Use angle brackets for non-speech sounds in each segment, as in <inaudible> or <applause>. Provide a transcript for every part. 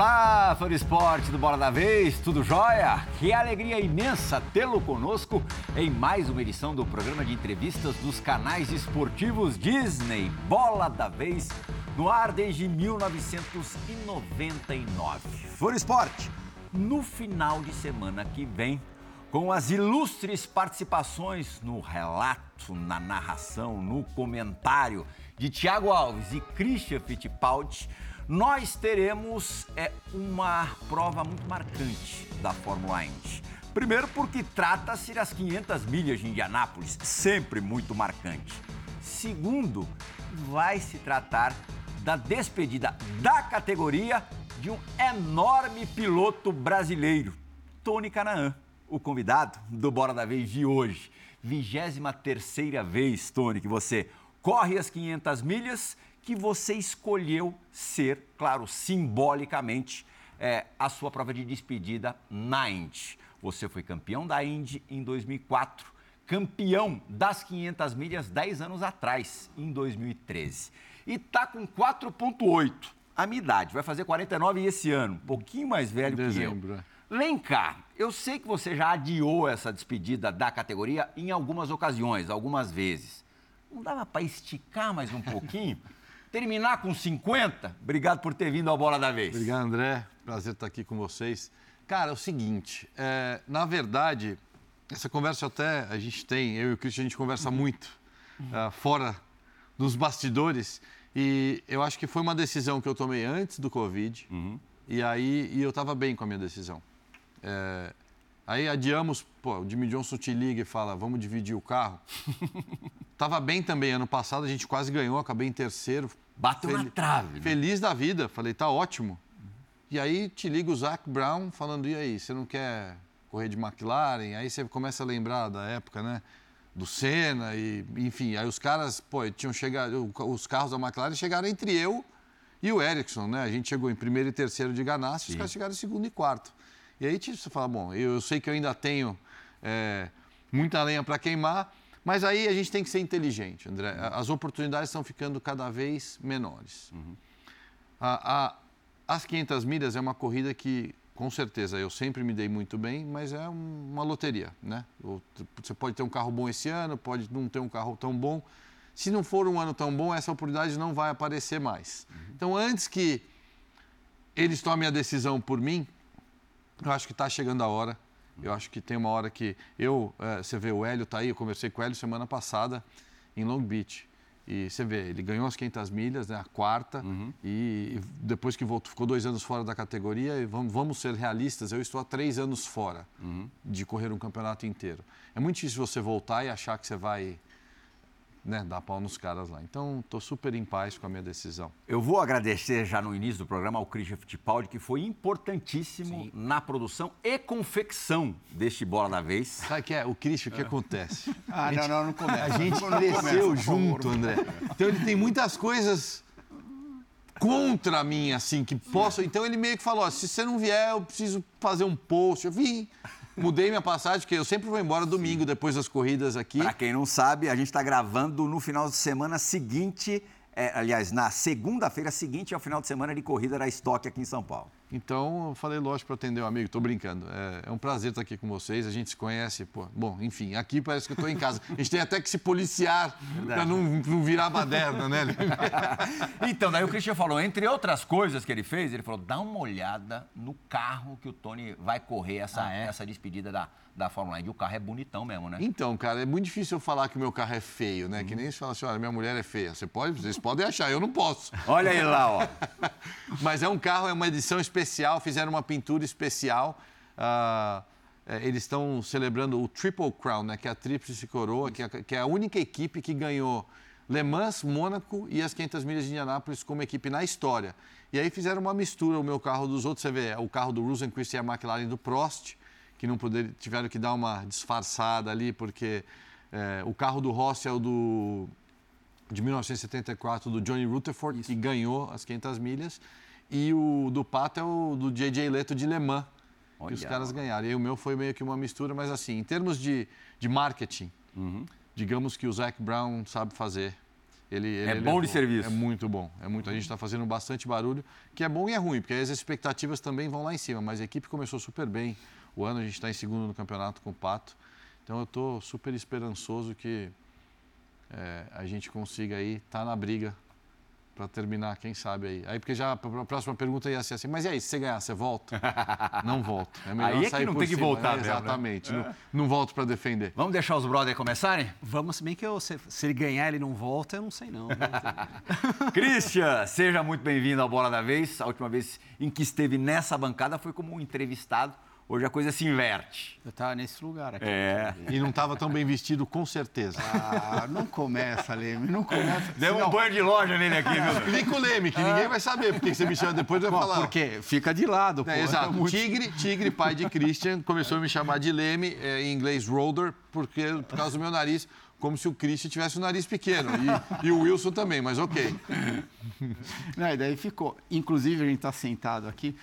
Olá, fã do esporte do Bola da Vez, tudo jóia? Que alegria imensa tê-lo conosco em mais uma edição do programa de entrevistas dos canais esportivos Disney Bola da Vez, no ar desde 1999. Fã esporte, no final de semana que vem, com as ilustres participações no relato, na narração, no comentário de Tiago Alves e Christian Fittipaldi, nós teremos é, uma prova muito marcante da Fórmula Indy. Primeiro, porque trata-se das 500 milhas de Indianápolis, sempre muito marcante. Segundo, vai se tratar da despedida da categoria de um enorme piloto brasileiro, Tony Canaan, o convidado do Bora da Vez de hoje. 23 terceira vez, Tony, que você corre as 500 milhas que você escolheu ser, claro, simbolicamente, é, a sua prova de despedida na Indy. Você foi campeão da Indy em 2004, campeão das 500 milhas 10 anos atrás, em 2013. E tá com 4,8, a minha idade, vai fazer 49 esse ano, um pouquinho mais velho Dezembro. que eu. É. Vem cá, eu sei que você já adiou essa despedida da categoria em algumas ocasiões, algumas vezes. Não dava para esticar mais um pouquinho? <laughs> terminar com 50. Obrigado por ter vindo ao Bola da Vez. Obrigado, André. Prazer estar aqui com vocês. Cara, é o seguinte, é, na verdade, essa conversa até a gente tem, eu e o Cristian, a gente conversa muito uh, fora dos bastidores. E eu acho que foi uma decisão que eu tomei antes do Covid. Uhum. E aí e eu estava bem com a minha decisão. É, aí adiamos, pô, o Jimmy Johnson te liga e fala, vamos dividir o carro. <laughs> Tava bem também ano passado, a gente quase ganhou, acabei em terceiro. Bateu na trave. Né? Feliz da vida. Falei, tá ótimo. E aí te liga o Zac Brown falando, e aí, você não quer correr de McLaren? Aí você começa a lembrar da época, né? Do Senna e, enfim, aí os caras, pô, tinham chegado, os carros da McLaren chegaram entre eu e o Ericsson, né? A gente chegou em primeiro e terceiro de Ganassi, os caras chegaram em segundo e quarto. E aí você fala, bom, eu, sei que eu ainda tenho é, muita lenha para queimar, mas aí a gente tem que ser inteligente, André. As oportunidades estão ficando cada vez menores. Uhum. A, a, as 500 milhas é uma corrida que, com certeza, eu sempre me dei muito bem, mas é uma loteria, né? Você pode ter um carro bom esse ano, pode não ter um carro tão bom. Se não for um ano tão bom, essa oportunidade não vai aparecer mais. Uhum. Então, antes que eles tomem a decisão por mim, eu acho que está chegando a hora eu acho que tem uma hora que eu, é, você vê o Hélio tá aí, eu conversei com o Hélio semana passada em Long Beach. E você vê, ele ganhou as 500 milhas, né, a quarta, uhum. e, e, depois que voltou, ficou dois anos fora da categoria, e vamos, vamos ser realistas, eu estou há três anos fora uhum. de correr um campeonato inteiro. É muito difícil você voltar e achar que você vai né, dar pau nos caras lá. Então, estou super em paz com a minha decisão. Eu vou agradecer já no início do programa ao Christian Fittipaldi, que foi importantíssimo Sim. na produção e confecção deste Bola da Vez. Sabe o que é? O Christian, o que acontece? <laughs> Ah, não, não, não começa. A gente cresceu junto, André. Então, ele tem muitas coisas contra mim, assim, que posso... Então, ele meio que falou, se você não vier, eu preciso fazer um post. Eu vim... Mudei minha passagem, porque eu sempre vou embora domingo, depois das corridas aqui. Para quem não sabe, a gente está gravando no final de semana seguinte, é, aliás, na segunda-feira seguinte ao final de semana de corrida da Estoque aqui em São Paulo. Então, eu falei, lógico, para atender o um amigo, estou brincando. É, é, um prazer estar aqui com vocês, a gente se conhece. Pô. Bom, enfim, aqui parece que eu estou em casa. A gente tem até que se policiar para não, não virar baderna, né? <laughs> então, daí o Christian falou, entre outras coisas que ele fez, ele falou, dá uma olhada no carro que o Tony vai correr essa, ah, é? essa despedida da, da Fórmula 1. E o carro é bonitão mesmo, né? Então, cara, é muito difícil eu falar que o meu carro é feio, né? Uhum. Que nem se fala assim, olha, minha mulher é feia. Você pode, vocês podem achar, eu não posso. Olha aí lá, ó. <laughs> Mas é um carro, é uma edição especial, fizeram uma pintura especial. Uh, eles estão celebrando o Triple Crown, né? Que é a Tríplice Coroa, que é, que é a única equipe que ganhou Le Mans, Mônaco e as 500 milhas de Indianápolis como equipe na história. E aí fizeram uma mistura, o meu carro dos outros, você vê, é o carro do Rosenquist e a McLaren do Prost, que não poder, tiveram que dar uma disfarçada ali, porque é, o carro do Rossi é o do, de 1974, do Johnny Rutherford, Isso. que ganhou as 500 milhas, e o do Pato é o do J.J. Leto de Le Mans, Olha. que os caras ganharam. E o meu foi meio que uma mistura, mas assim, em termos de, de marketing, uhum. digamos que o Zac Brown sabe fazer. Ele, ele é bom de serviço. É muito bom. É muito. A gente está fazendo bastante barulho, que é bom e é ruim, porque as expectativas também vão lá em cima. Mas a equipe começou super bem. O ano a gente está em segundo no campeonato com o Pato. Então eu estou super esperançoso que é, a gente consiga aí estar tá na briga para terminar, quem sabe aí. Aí porque já a próxima pergunta ia ser assim, mas e aí, se você ganhar, você volta? <laughs> não volto. É melhor aí é que não tem cima. que voltar, é, Exatamente. Né? Não, não, volto para defender. Vamos deixar os brothers começarem? Vamos, se bem que eu, se, se, ele ganhar ele não volta, eu não sei não. <laughs> Christian, seja muito bem-vindo ao Bola da Vez. A última vez em que esteve nessa bancada foi como um entrevistado Hoje a coisa se inverte. Eu estava nesse lugar aqui. É. E não estava tão bem vestido, com certeza. Ah, não começa, Leme, não começa. Deu um banho de loja nele aqui, viu? <laughs> Explica o Leme, que ninguém vai saber porque você me chama depois, vai falar. Por quê? Fica de lado, pô. É, exato. Muito... Tigre, Tigre, pai de Christian, começou a me chamar de Leme, é, em inglês Roder, porque, por causa do meu nariz como se o Christian tivesse o nariz pequeno. E, e, o Wilson também, mas ok. Não, e daí ficou. Inclusive, a gente está sentado aqui.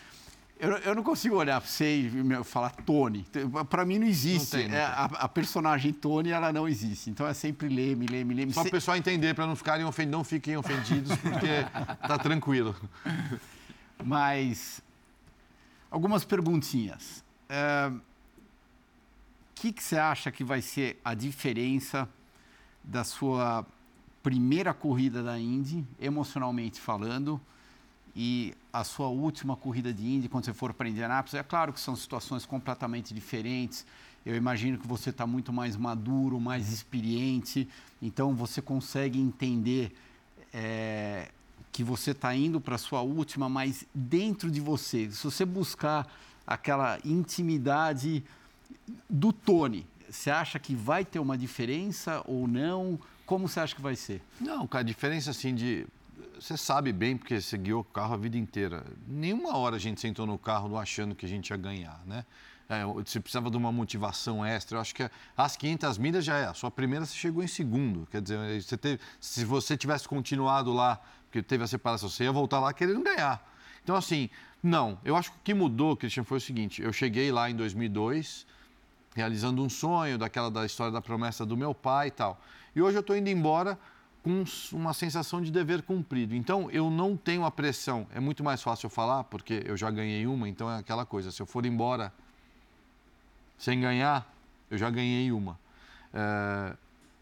Eu, eu não consigo olhar para você e falar Tony. Para mim não existe. Não tem, não é, a, a, personagem Tony, ela não existe. Então é sempre Leme, Leme, Leme. Só para o pessoal entender, para não ficarem ofend... não fiquem ofendidos, porque tá tranquilo. Mas algumas perguntinhas. O é, que, que você acha que vai ser a diferença da sua primeira corrida da Indy, emocionalmente falando, e a sua última corrida de Indy, quando você for para Indianápolis, é claro que são situações completamente diferentes. Eu imagino que você está muito mais maduro, mais experiente, então você consegue entender é, que você está indo para a sua última, mas dentro de você, se você buscar aquela intimidade do Tony, você acha que vai ter uma diferença ou não? Como você acha que vai ser? Não, a diferença assim de você sabe bem, porque você guiou o carro a vida inteira. Nenhuma hora a gente sentou no carro achando que a gente ia ganhar, né? É, você precisava de uma motivação extra. Eu acho que as 500 milhas já é. A sua primeira você chegou em segundo. Quer dizer, você teve, se você tivesse continuado lá, porque teve a separação, você ia voltar lá querendo ganhar. Então, assim, não. Eu acho que o que mudou, Cristian, foi o seguinte. Eu cheguei lá em 2002, realizando um sonho, daquela da história da promessa do meu pai e tal. E hoje eu estou indo embora com uma sensação de dever cumprido. Então, eu não tenho a pressão. É muito mais fácil eu falar, porque eu já ganhei uma, então é aquela coisa. Se eu for embora sem ganhar, eu já ganhei uma. É,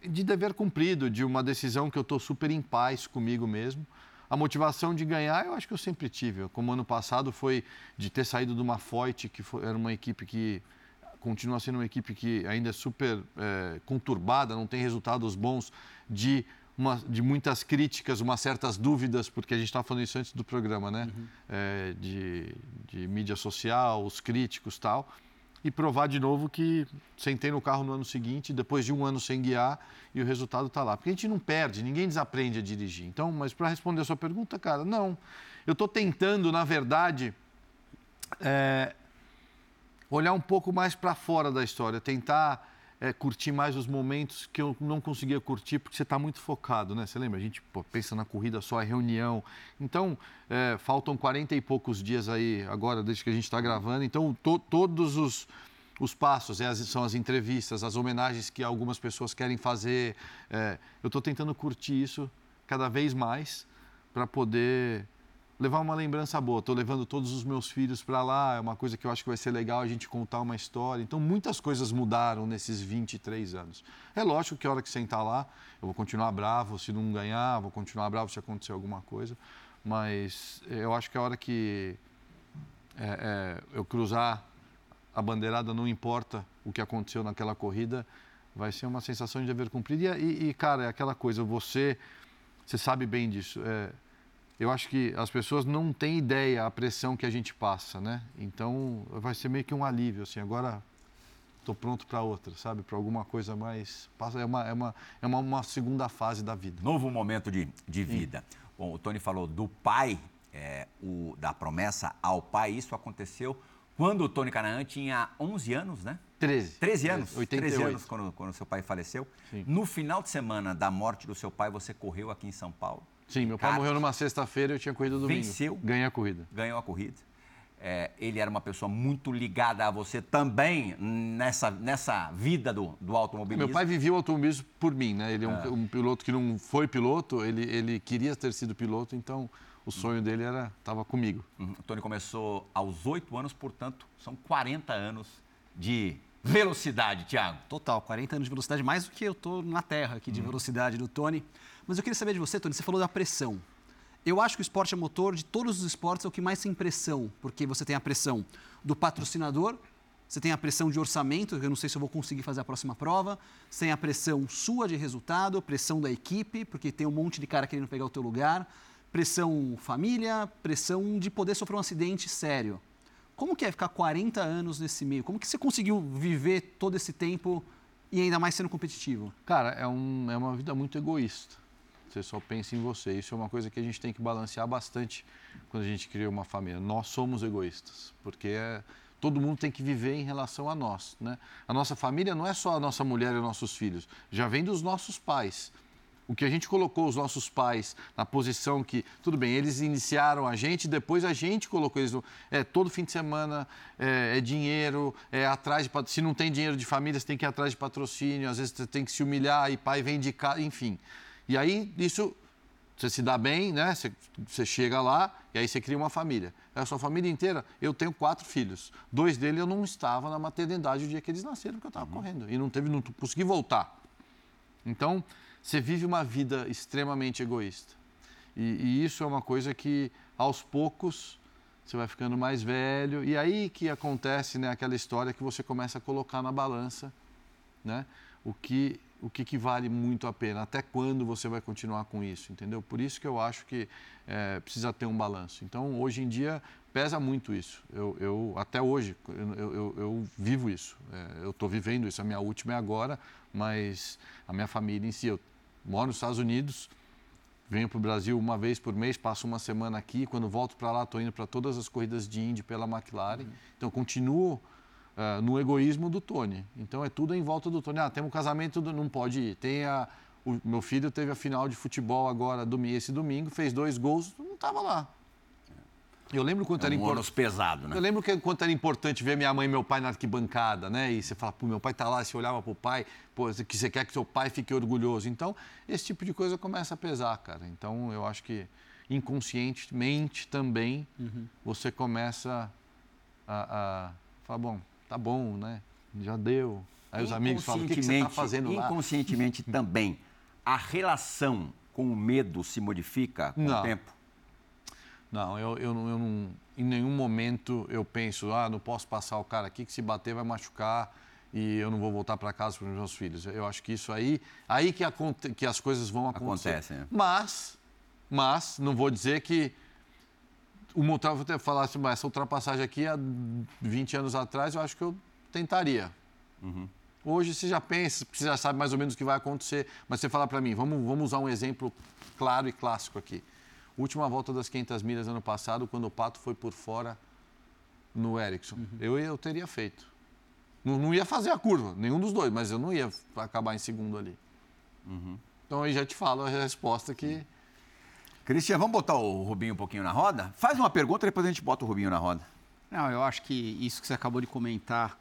de dever cumprido, de uma decisão que eu estou super em paz comigo mesmo. A motivação de ganhar, eu acho que eu sempre tive. Como ano passado foi de ter saído de uma Foyt, que foi, era uma equipe que continua sendo uma equipe que ainda é super é, conturbada, não tem resultados bons, de uma, de muitas críticas, umas certas dúvidas, porque a gente estava falando isso antes do programa, né? Uhum. É, de, de mídia social, os críticos tal. E provar de novo que sentei no carro no ano seguinte, depois de um ano sem guiar, e o resultado está lá. Porque a gente não perde, ninguém desaprende a dirigir. Então, mas para responder a sua pergunta, cara, não. Eu estou tentando, na verdade, é, olhar um pouco mais para fora da história, tentar é, curtir mais os momentos que eu não conseguia curtir porque você está muito focado, né? Você lembra? A gente pô, pensa na corrida só, é reunião. Então, é, faltam 40 e poucos dias aí agora, desde que a gente está gravando. Então, to, todos os, os passos é, são as entrevistas, as homenagens que algumas pessoas querem fazer. É, eu estou tentando curtir isso cada vez mais para poder levar uma lembrança boa. Estou levando todos os meus filhos para lá, é uma coisa que eu acho que vai ser legal a gente contar uma história. Então, muitas coisas mudaram nesses 23 anos. É lógico que a hora que sentar lá, eu vou continuar bravo se não ganhar, vou continuar bravo se acontecer alguma coisa, mas eu acho que a hora que é, é, eu cruzar a bandeirada, não importa o que aconteceu naquela corrida, vai ser uma sensação de dever cumprido. E, e cara, é aquela coisa, você, você sabe bem disso. É, eu acho que as pessoas não têm ideia a pressão que a gente passa, né? Então vai ser meio que um alívio, assim, agora estou pronto para outra, sabe? Para alguma coisa mais. É, uma, é, uma, é uma, uma, segunda fase da vida. Novo momento de, de vida. Sim. Bom, o Tony falou do pai, é, o, da promessa ao pai. Isso aconteceu quando o Tony Canaan tinha 11 anos, né? 13. 13 anos? 88. 13 anos quando, quando seu pai faleceu. Sim. No final de semana da morte do seu pai, você correu aqui em São Paulo. Sim, meu pai morreu numa sexta-feira e eu tinha corrido domingo. Venceu. Ganhei a corrida. Ganhou a corrida. é, ele era uma pessoa muito ligada a você também nessa, nessa vida do, do automobilismo? Meu pai vivia o automobilismo por mim, né? Ele é um, é. um piloto que não foi piloto, ele, ele queria ter sido piloto, então o sonho dele era estava comigo. Uhum. O Tony começou aos oito anos, portanto, são 40 anos de velocidade, Thiago. Total, 40 anos de velocidade, mais do que eu estou na terra aqui de uhum. velocidade do Tony. Mas eu queria saber de você, Tony, você falou da pressão. Eu acho que o esporte a motor, de todos os esportes, é o que mais tem pressão, porque você tem a pressão do patrocinador, você tem a pressão de orçamento, eu não sei se eu vou conseguir fazer a próxima prova, você tem a pressão sua de resultado, pressão da equipe, porque tem um monte de cara querendo pegar o teu lugar, pressão família, pressão de poder sofrer um acidente sério. Como que é ficar 40 anos nesse meio? Como que você conseguiu viver todo esse tempo e ainda mais sendo competitivo? Cara, é, um, é uma vida muito egoísta. Você só pensa em você. Isso é uma coisa que a gente tem que balancear bastante quando a gente cria uma família. Nós somos egoístas, porque é, todo mundo tem que viver em relação a nós. Né? A nossa família não é só a nossa mulher e os nossos filhos, já vem dos nossos pais. O que a gente colocou os nossos pais na posição que, tudo bem, eles iniciaram a gente, depois a gente colocou eles. No, é, todo fim de semana é, é dinheiro, é atrás de. Se não tem dinheiro de família, você tem que ir atrás de patrocínio, às vezes você tem que se humilhar e pai vem de casa, enfim. E aí, isso, você se dá bem, né? Você, você chega lá e aí você cria uma família. É a sua família inteira. Eu tenho quatro filhos. Dois deles eu não estava na maternidade o dia que eles nasceram, porque eu estava uhum. correndo. E não, teve, não consegui voltar. Então, você vive uma vida extremamente egoísta. E, e, isso é uma coisa que, aos poucos, você vai ficando mais velho. E aí que acontece né, aquela história que você começa a colocar na balança né, o que o que, que, vale muito a pena, até quando você vai continuar com isso, entendeu? Por isso que eu acho que é, precisa ter um balanço. Então, hoje em dia, pesa muito isso. Eu, eu até hoje, eu, eu, eu vivo isso. É, eu estou vivendo isso. A minha última é agora, mas a minha família em si, eu moro nos Estados Unidos, venho para o Brasil uma vez por mês, passo uma semana aqui. Quando volto para lá, estou indo para todas as corridas de Indy pela McLaren. Uhum. Então, continuo uh, no egoísmo do Tony. Então é tudo em volta do Tony. Ah, tem um casamento, não pode ir. Tem a, o meu filho teve a final de futebol agora esse domingo, fez dois gols, não estava lá. Eu lembro quanto é um era importante. pesado, né? Eu lembro que, quanto era importante ver minha mãe e meu pai na arquibancada, né? E você fala, pô, meu pai tá lá, você olhava pro pai, pô, que você quer que seu pai fique orgulhoso. Então, esse tipo de coisa começa a pesar, cara. Então, eu acho que inconscientemente também uhum. você começa a, a falar, bom, tá bom, né? Já deu. Aí os amigos falam, o que, que você está fazendo lá? Inconscientemente <laughs> também, a relação com o medo se modifica com não. o tempo? Não, eu, eu, eu não, em nenhum momento eu penso, ah, não posso passar o cara aqui que se bater vai machucar e eu não vou voltar para casa para os meus filhos. Eu acho que isso aí, aí que, aconte, que as coisas vão acontecer. Acontece, né? Mas, mas, não vou dizer que o Montalvo até falasse, mas essa ultrapassagem aqui há 20 anos atrás, eu acho que eu tentaria. Uhum. Hoje você já pensa, você já sabe mais ou menos o que vai acontecer, mas você fala para mim, vamos, vamos usar um exemplo claro e clássico aqui. Última volta das 500 milhas ano passado, quando o Pato foi por fora no Ericsson. Uhum. Eu, eu teria feito. Não, não, ia fazer a curva, nenhum dos dois, mas eu não ia acabar em segundo ali. Uhum. Então aí já te falo a resposta que Cristian, vamos botar o Rubinho um pouquinho na roda? Faz uma pergunta, depois a gente bota o Rubinho na roda. Não, eu acho que isso que você acabou de comentar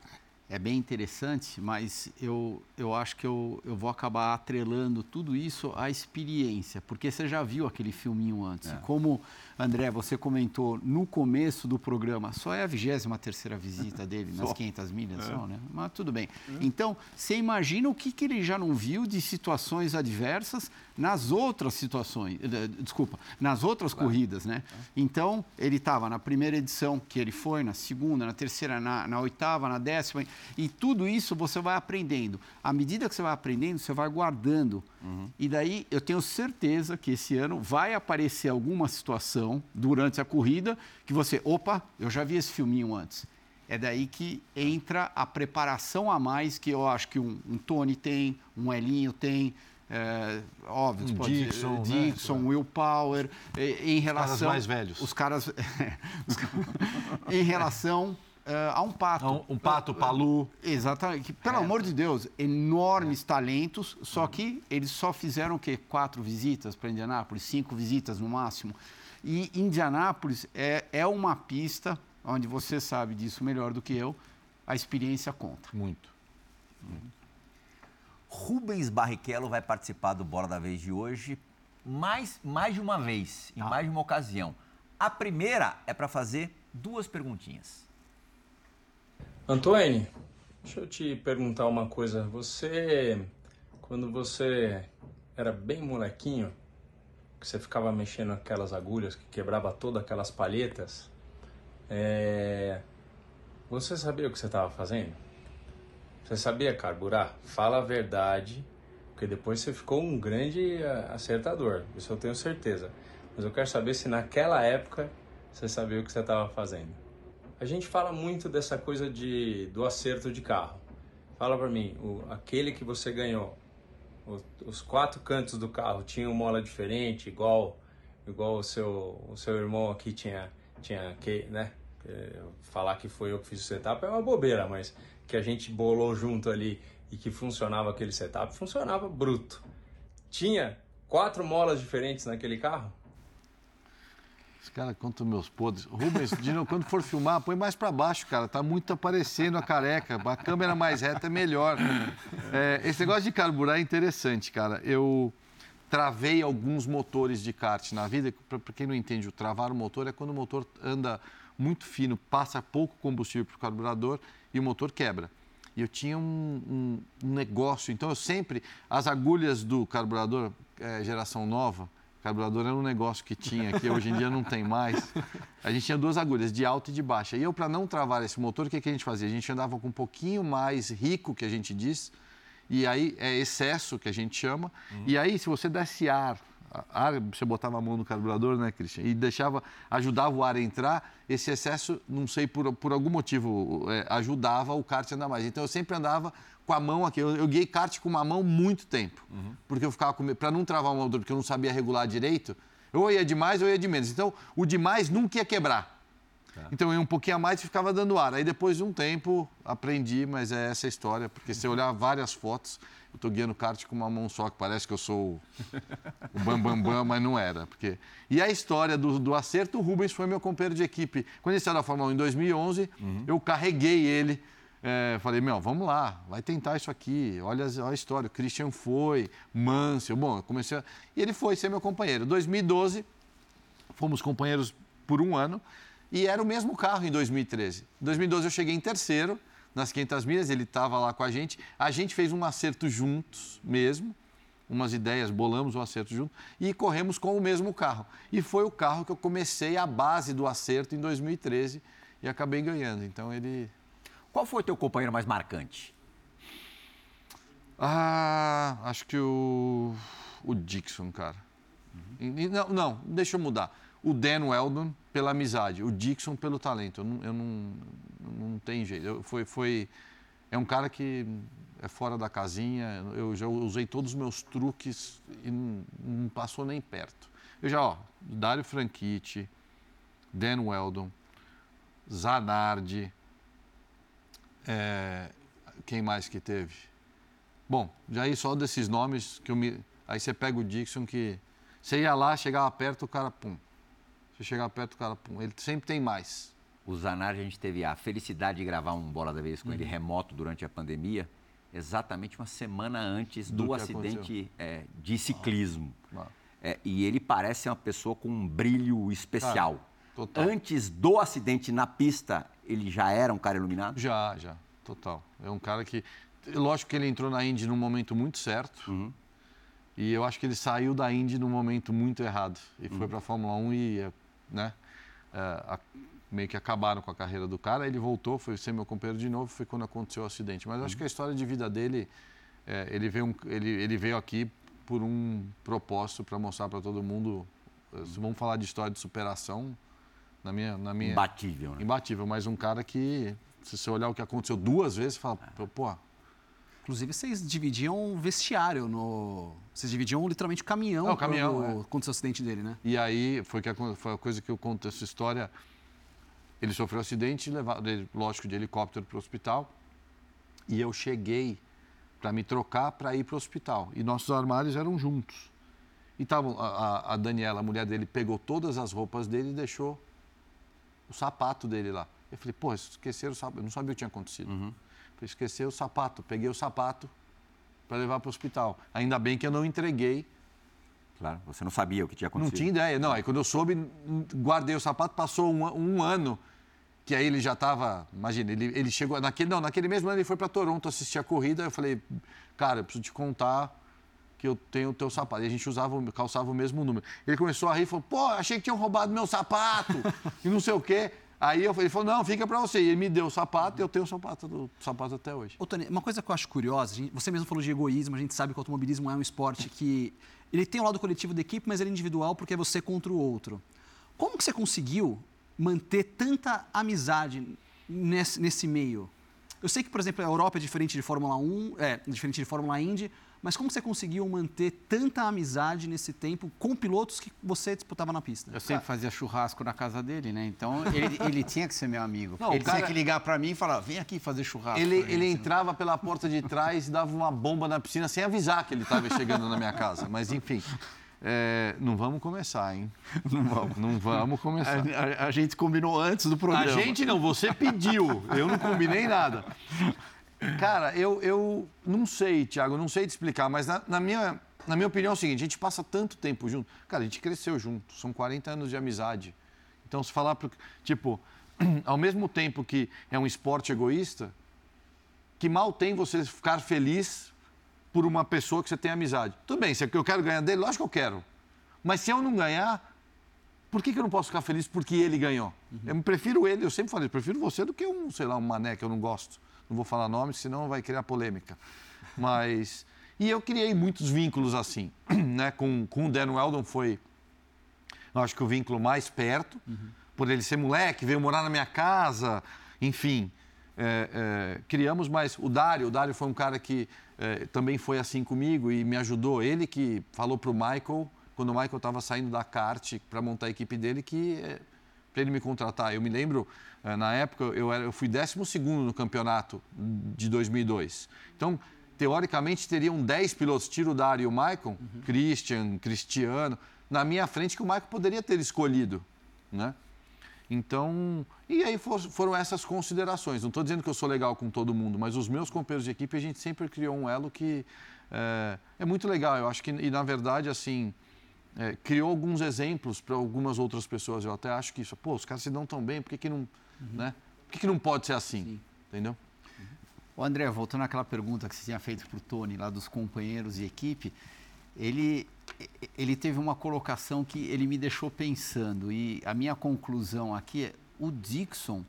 é bem interessante, mas eu, eu acho que eu, eu vou acabar atrelando tudo isso à experiência, porque você já viu aquele filminho antes. É. Como, André, você comentou no começo do programa, só é a 23 terceira visita <laughs> dele nas 500 milhas é. só, né? Mas tudo bem. É. Então, você imagina o que, que ele já não viu de situações adversas nas outras situações, eh, desculpa, nas outras claro. corridas, né? É. Então, ele estava na primeira edição que ele foi, na segunda, na terceira, na, na oitava, na décima, e tudo isso você vai aprendendo. À medida que você vai aprendendo, você vai guardando. Uhum. E daí, eu tenho certeza que esse ano vai aparecer alguma situação durante a corrida que você, opa, eu já vi esse filminho antes. É daí que entra a preparação a mais que eu acho que um, um Tony tem, um Elinho tem, é, óbvio, um Dixon, dizer, Dixon né? Will Power, em relação... Os caras mais velhos. Os caras... <laughs> <laughs> em relação uh, a um pato. Um, um pato, Palu. Exatamente. Pelo é. amor de Deus, enormes é. talentos, só que eles só fizeram o quê? Quatro visitas para Indianápolis, cinco visitas no máximo. E Indianápolis é, é uma pista onde você sabe disso melhor do que eu, a experiência conta. Muito. Rubens Barrichello vai participar do Bola da Vez de hoje mais, mais de uma vez, em Ah. mais de uma ocasião. A primeira é para fazer duas perguntinhas. Antônio, deixa eu te perguntar uma coisa. Você, quando você era bem molequinho, que você ficava mexendo aquelas agulhas que quebrava todas aquelas palhetas, é, você sabia o que você estava fazendo? Você sabia carburar? Fala a verdade, porque depois você ficou um grande ah, acertador, isso eu tenho certeza. Mas eu quero saber se naquela época você sabia o que você estava fazendo. A gente fala muito dessa coisa de, do acerto de carro. Fala pra mim, o, aquele que você ganhou, os quatro cantos do carro tinham mola diferente, igual igual o seu, o seu irmão aqui tinha, tinha que, né? Falar que foi eu que fiz o setup é uma bobeira, mas que a gente bolou junto ali e que funcionava aquele setup, funcionava bruto. Tinha quatro molas diferentes naquele carro? Esse cara conta meus podres. Rubens, quando for filmar, põe mais para baixo, cara. Tá muito aparecendo a careca. A câmera mais reta é melhor. É, esse negócio de carburar é interessante, cara. Eu travei alguns motores de kart na vida. Para quem não entende, o travar o motor é quando o motor anda muito fino, passa pouco combustível para o carburador e o motor quebra. E eu tinha um, um- um negócio, então eu sempre, as agulhas do carburador eh, geração nova, carburador era um negócio que tinha, que hoje em dia não tem mais. A gente tinha duas agulhas, de alta e de baixa. E eu, para não travar esse motor, o que, que a gente fazia? A gente andava com um pouquinho mais rico, que a gente diz, e aí é excesso, que a gente chama. E aí, se você desse ar, ar, você botava a mão no carburador, né, Christian? E deixava, ajudava o ar a entrar, esse excesso, não sei, por, por algum motivo, é, ajudava o kart a andar mais. Então, eu sempre andava com a mão aqui. Eu, eu guiei kart com uma mão muito tempo. Porque eu ficava com Para não travar o motor, porque eu não sabia regular direito, ou eu ia de mais ou ia de menos. Então, o de mais nunca ia quebrar. Então eu ia um pouquinho a mais e ficava dando ar. Aí depois de um tempo aprendi, mas é essa a história, porque se eu olhar várias fotos, eu estou guiando kart com uma mão só, que parece que eu sou o, o bam, bam, mas não era. Porque... E a história do, do acerto, o Rubens foi meu companheiro de equipe. Quando ele saiu da Fórmula 1 em 2011, eu carreguei ele. é, falei, meu, vamos lá, vai tentar isso aqui. Olha, olha a história. O Christian foi, Mansell. Bom, eu comecei a... E ele foi ser meu companheiro. 2012, fomos companheiros por um ano e era o mesmo carro em 2013. Em 2012 eu cheguei em terceiro nas 500 milhas, ele estava lá com a gente. A gente fez um acerto juntos mesmo, umas ideias, bolamos o acerto junto e corremos com o mesmo carro. E foi o carro que eu comecei a base do acerto em 2013 e acabei ganhando. Então ele Qual foi o teu companheiro mais marcante? Ah, acho que o, o Dixon, cara. E não, não, deixa eu mudar. O Dan Weldon pela amizade, o Dixon pelo talento. Eu não, eu não, não tem jeito. Eu, foi, foi, é um cara que é fora da casinha. Eu já usei todos os meus truques e não, não passou nem perto. Eu já, ó, Dário Franchitti, Dan Weldon, Zanardi, é, quem mais que teve? Bom, já aí só desses nomes que eu me. Aí você pega o Dixon que. Você ia lá, chegava perto, o cara, pum. Você chegava perto, o cara, pum. Ele sempre tem mais. O Zanardi, a gente teve a felicidade de gravar um Bola da Vez com Uhum. ele remoto durante a pandemia, exatamente uma semana antes Do do, acidente é, de ciclismo. Ah. É, e ele parece uma pessoa com um brilho especial. total. Antes do acidente na pista, ele já era um cara iluminado? Já, já, total. É um cara que. Lógico que ele entrou na Indy num momento muito certo. Uhum. E eu acho que ele saiu da Indy num momento muito errado. E Uhum. foi para a Fórmula 1 e, eh, né? eh, a- meio que acabaram com a carreira do cara. Ele voltou, foi ser meu companheiro de novo. Foi quando aconteceu o acidente. Mas eu Uhum. acho que a história de vida dele. eh, ele, veio um- ele, ele veio aqui por um propósito para mostrar para todo mundo. se Vamos falar de história de superação. Na minha, na minha, Imbatível, né? imbatível, mas um cara que, se você olhar o que aconteceu duas vezes, você fala, pô, Inclusive, vocês dividiam vestiário no. Vocês dividiam literalmente o caminhão, É, o caminhão, quando é. aconteceu o acidente dele, né? E aí foi, que, foi a coisa que eu conto essa história. Ele sofreu um acidente, levado, lógico, de helicóptero para o hospital. E eu cheguei para me trocar para ir para o hospital. E nossos armários eram juntos. E tavam, a, a- a Daniela, a mulher dele, pegou todas as roupas dele e deixou o sapato dele lá. Eu falei, pô, esqueceram o sapato. Eu não sabia o que tinha acontecido. Uhum. Esqueceu o sapato. Peguei o sapato para levar para o hospital. Ainda bem que eu não entreguei. Claro, você não sabia o que tinha acontecido. Não tinha ideia. Não, aí quando eu soube, guardei o sapato, passou um, um ano, que aí ele já estava. Imagina, ele, ele chegou. Naquele, não, naquele mesmo ano ele foi para Toronto assistir a corrida. Eu falei, cara, eu preciso te contar que eu tenho o teu sapato. E a gente usava, calçava o mesmo número. Ele começou a rir e falou, pô, achei que tinham roubado meu sapato <laughs> e não sei o quê. Aí eu, ele falou, não, fica para você. E ele me deu o sapato e eu tenho o sapato, o sapato até hoje. Ô, Tony, uma coisa que eu acho curiosa, gente, você mesmo falou de egoísmo, a gente sabe que o automobilismo é um esporte que ele tem o lado coletivo da equipe, mas ele é individual porque é você contra o outro. Como que você conseguiu manter tanta amizade nesse, nesse meio? Eu sei que, por exemplo, a Europa é diferente de Fórmula 1, é diferente de Fórmula Indy, mas como você conseguiu manter tanta amizade nesse tempo com pilotos que você disputava na pista? Eu sempre fazia churrasco na casa dele, né? Então ele, ele tinha que ser meu amigo. Não, ele cara... tinha que ligar para mim e falar: vem aqui fazer churrasco. Ele, ele entrava pela porta de trás e dava uma bomba na piscina sem avisar que ele estava chegando na minha casa. Mas enfim. É, não vamos começar, hein? Não vamos. Não vamos começar. A, a, a, gente combinou antes do programa. A gente não, você pediu. Eu não combinei nada. Cara, eu, eu não sei, Thiago, não sei te explicar, mas na, na, minha, na minha opinião é o seguinte: a gente passa tanto tempo junto. Cara, a gente cresceu junto, são 40 anos de amizade. Então, se falar, pro, tipo, <clears throat> ao mesmo tempo que é um esporte egoísta, que mal tem você ficar feliz por uma pessoa que você tem amizade. Tudo bem, se eu quero ganhar dele, lógico que eu quero. Mas se eu não ganhar, por que, que eu não posso ficar feliz porque ele ganhou? Uhum. Eu prefiro ele, eu sempre falei, eu prefiro você do que um, sei lá, um mané que eu não gosto. Não vou falar nome, senão vai criar polêmica. Mas. E eu criei muitos vínculos assim. <clears throat> Né? Com, com o Dan Weldon foi, acho que o vínculo mais perto, uhum. por ele ser moleque, veio morar na minha casa, enfim. É, é, criamos, mas o Dário, o Dário foi um cara que é, também foi assim comigo e me ajudou. Ele que falou para o Michael, quando o Michael estava saindo da kart para montar a equipe dele, que é, para ele me contratar. Eu me lembro é, na época, eu, era, eu fui 12 no campeonato de 2002. Então, teoricamente, teriam 10 pilotos, tiro o Dário e o Maicon, uhum. Christian, Cristiano, na minha frente que o Maicon poderia ter escolhido, né? Então, e aí for, foram essas considerações. Não estou dizendo que eu sou legal com todo mundo, mas os meus companheiros de equipe, a gente sempre criou um elo que é, é muito legal. Eu acho que, e na verdade, assim, é, criou alguns exemplos para algumas outras pessoas. Eu até acho que isso, pô, os caras se dão tão bem, por que, que não Uhum. Né? Por que, que não pode ser assim? Sim. Entendeu? O André, voltando àquela pergunta que você tinha feito para o Tony, lá dos companheiros e equipe, ele, ele teve uma colocação que ele me deixou pensando. E a minha conclusão aqui é: o Dixon,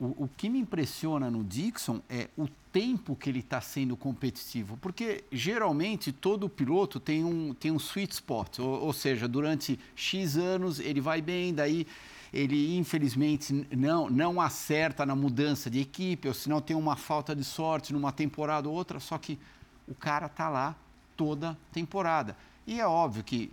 o, o que me impressiona no Dixon é o tempo que ele está sendo competitivo. Porque geralmente todo piloto tem um, tem um sweet spot, ou, ou seja, durante X anos ele vai bem, daí ele infelizmente não, não acerta na mudança de equipe, ou se não tem uma falta de sorte numa temporada ou outra, só que o cara está lá toda temporada. E é óbvio que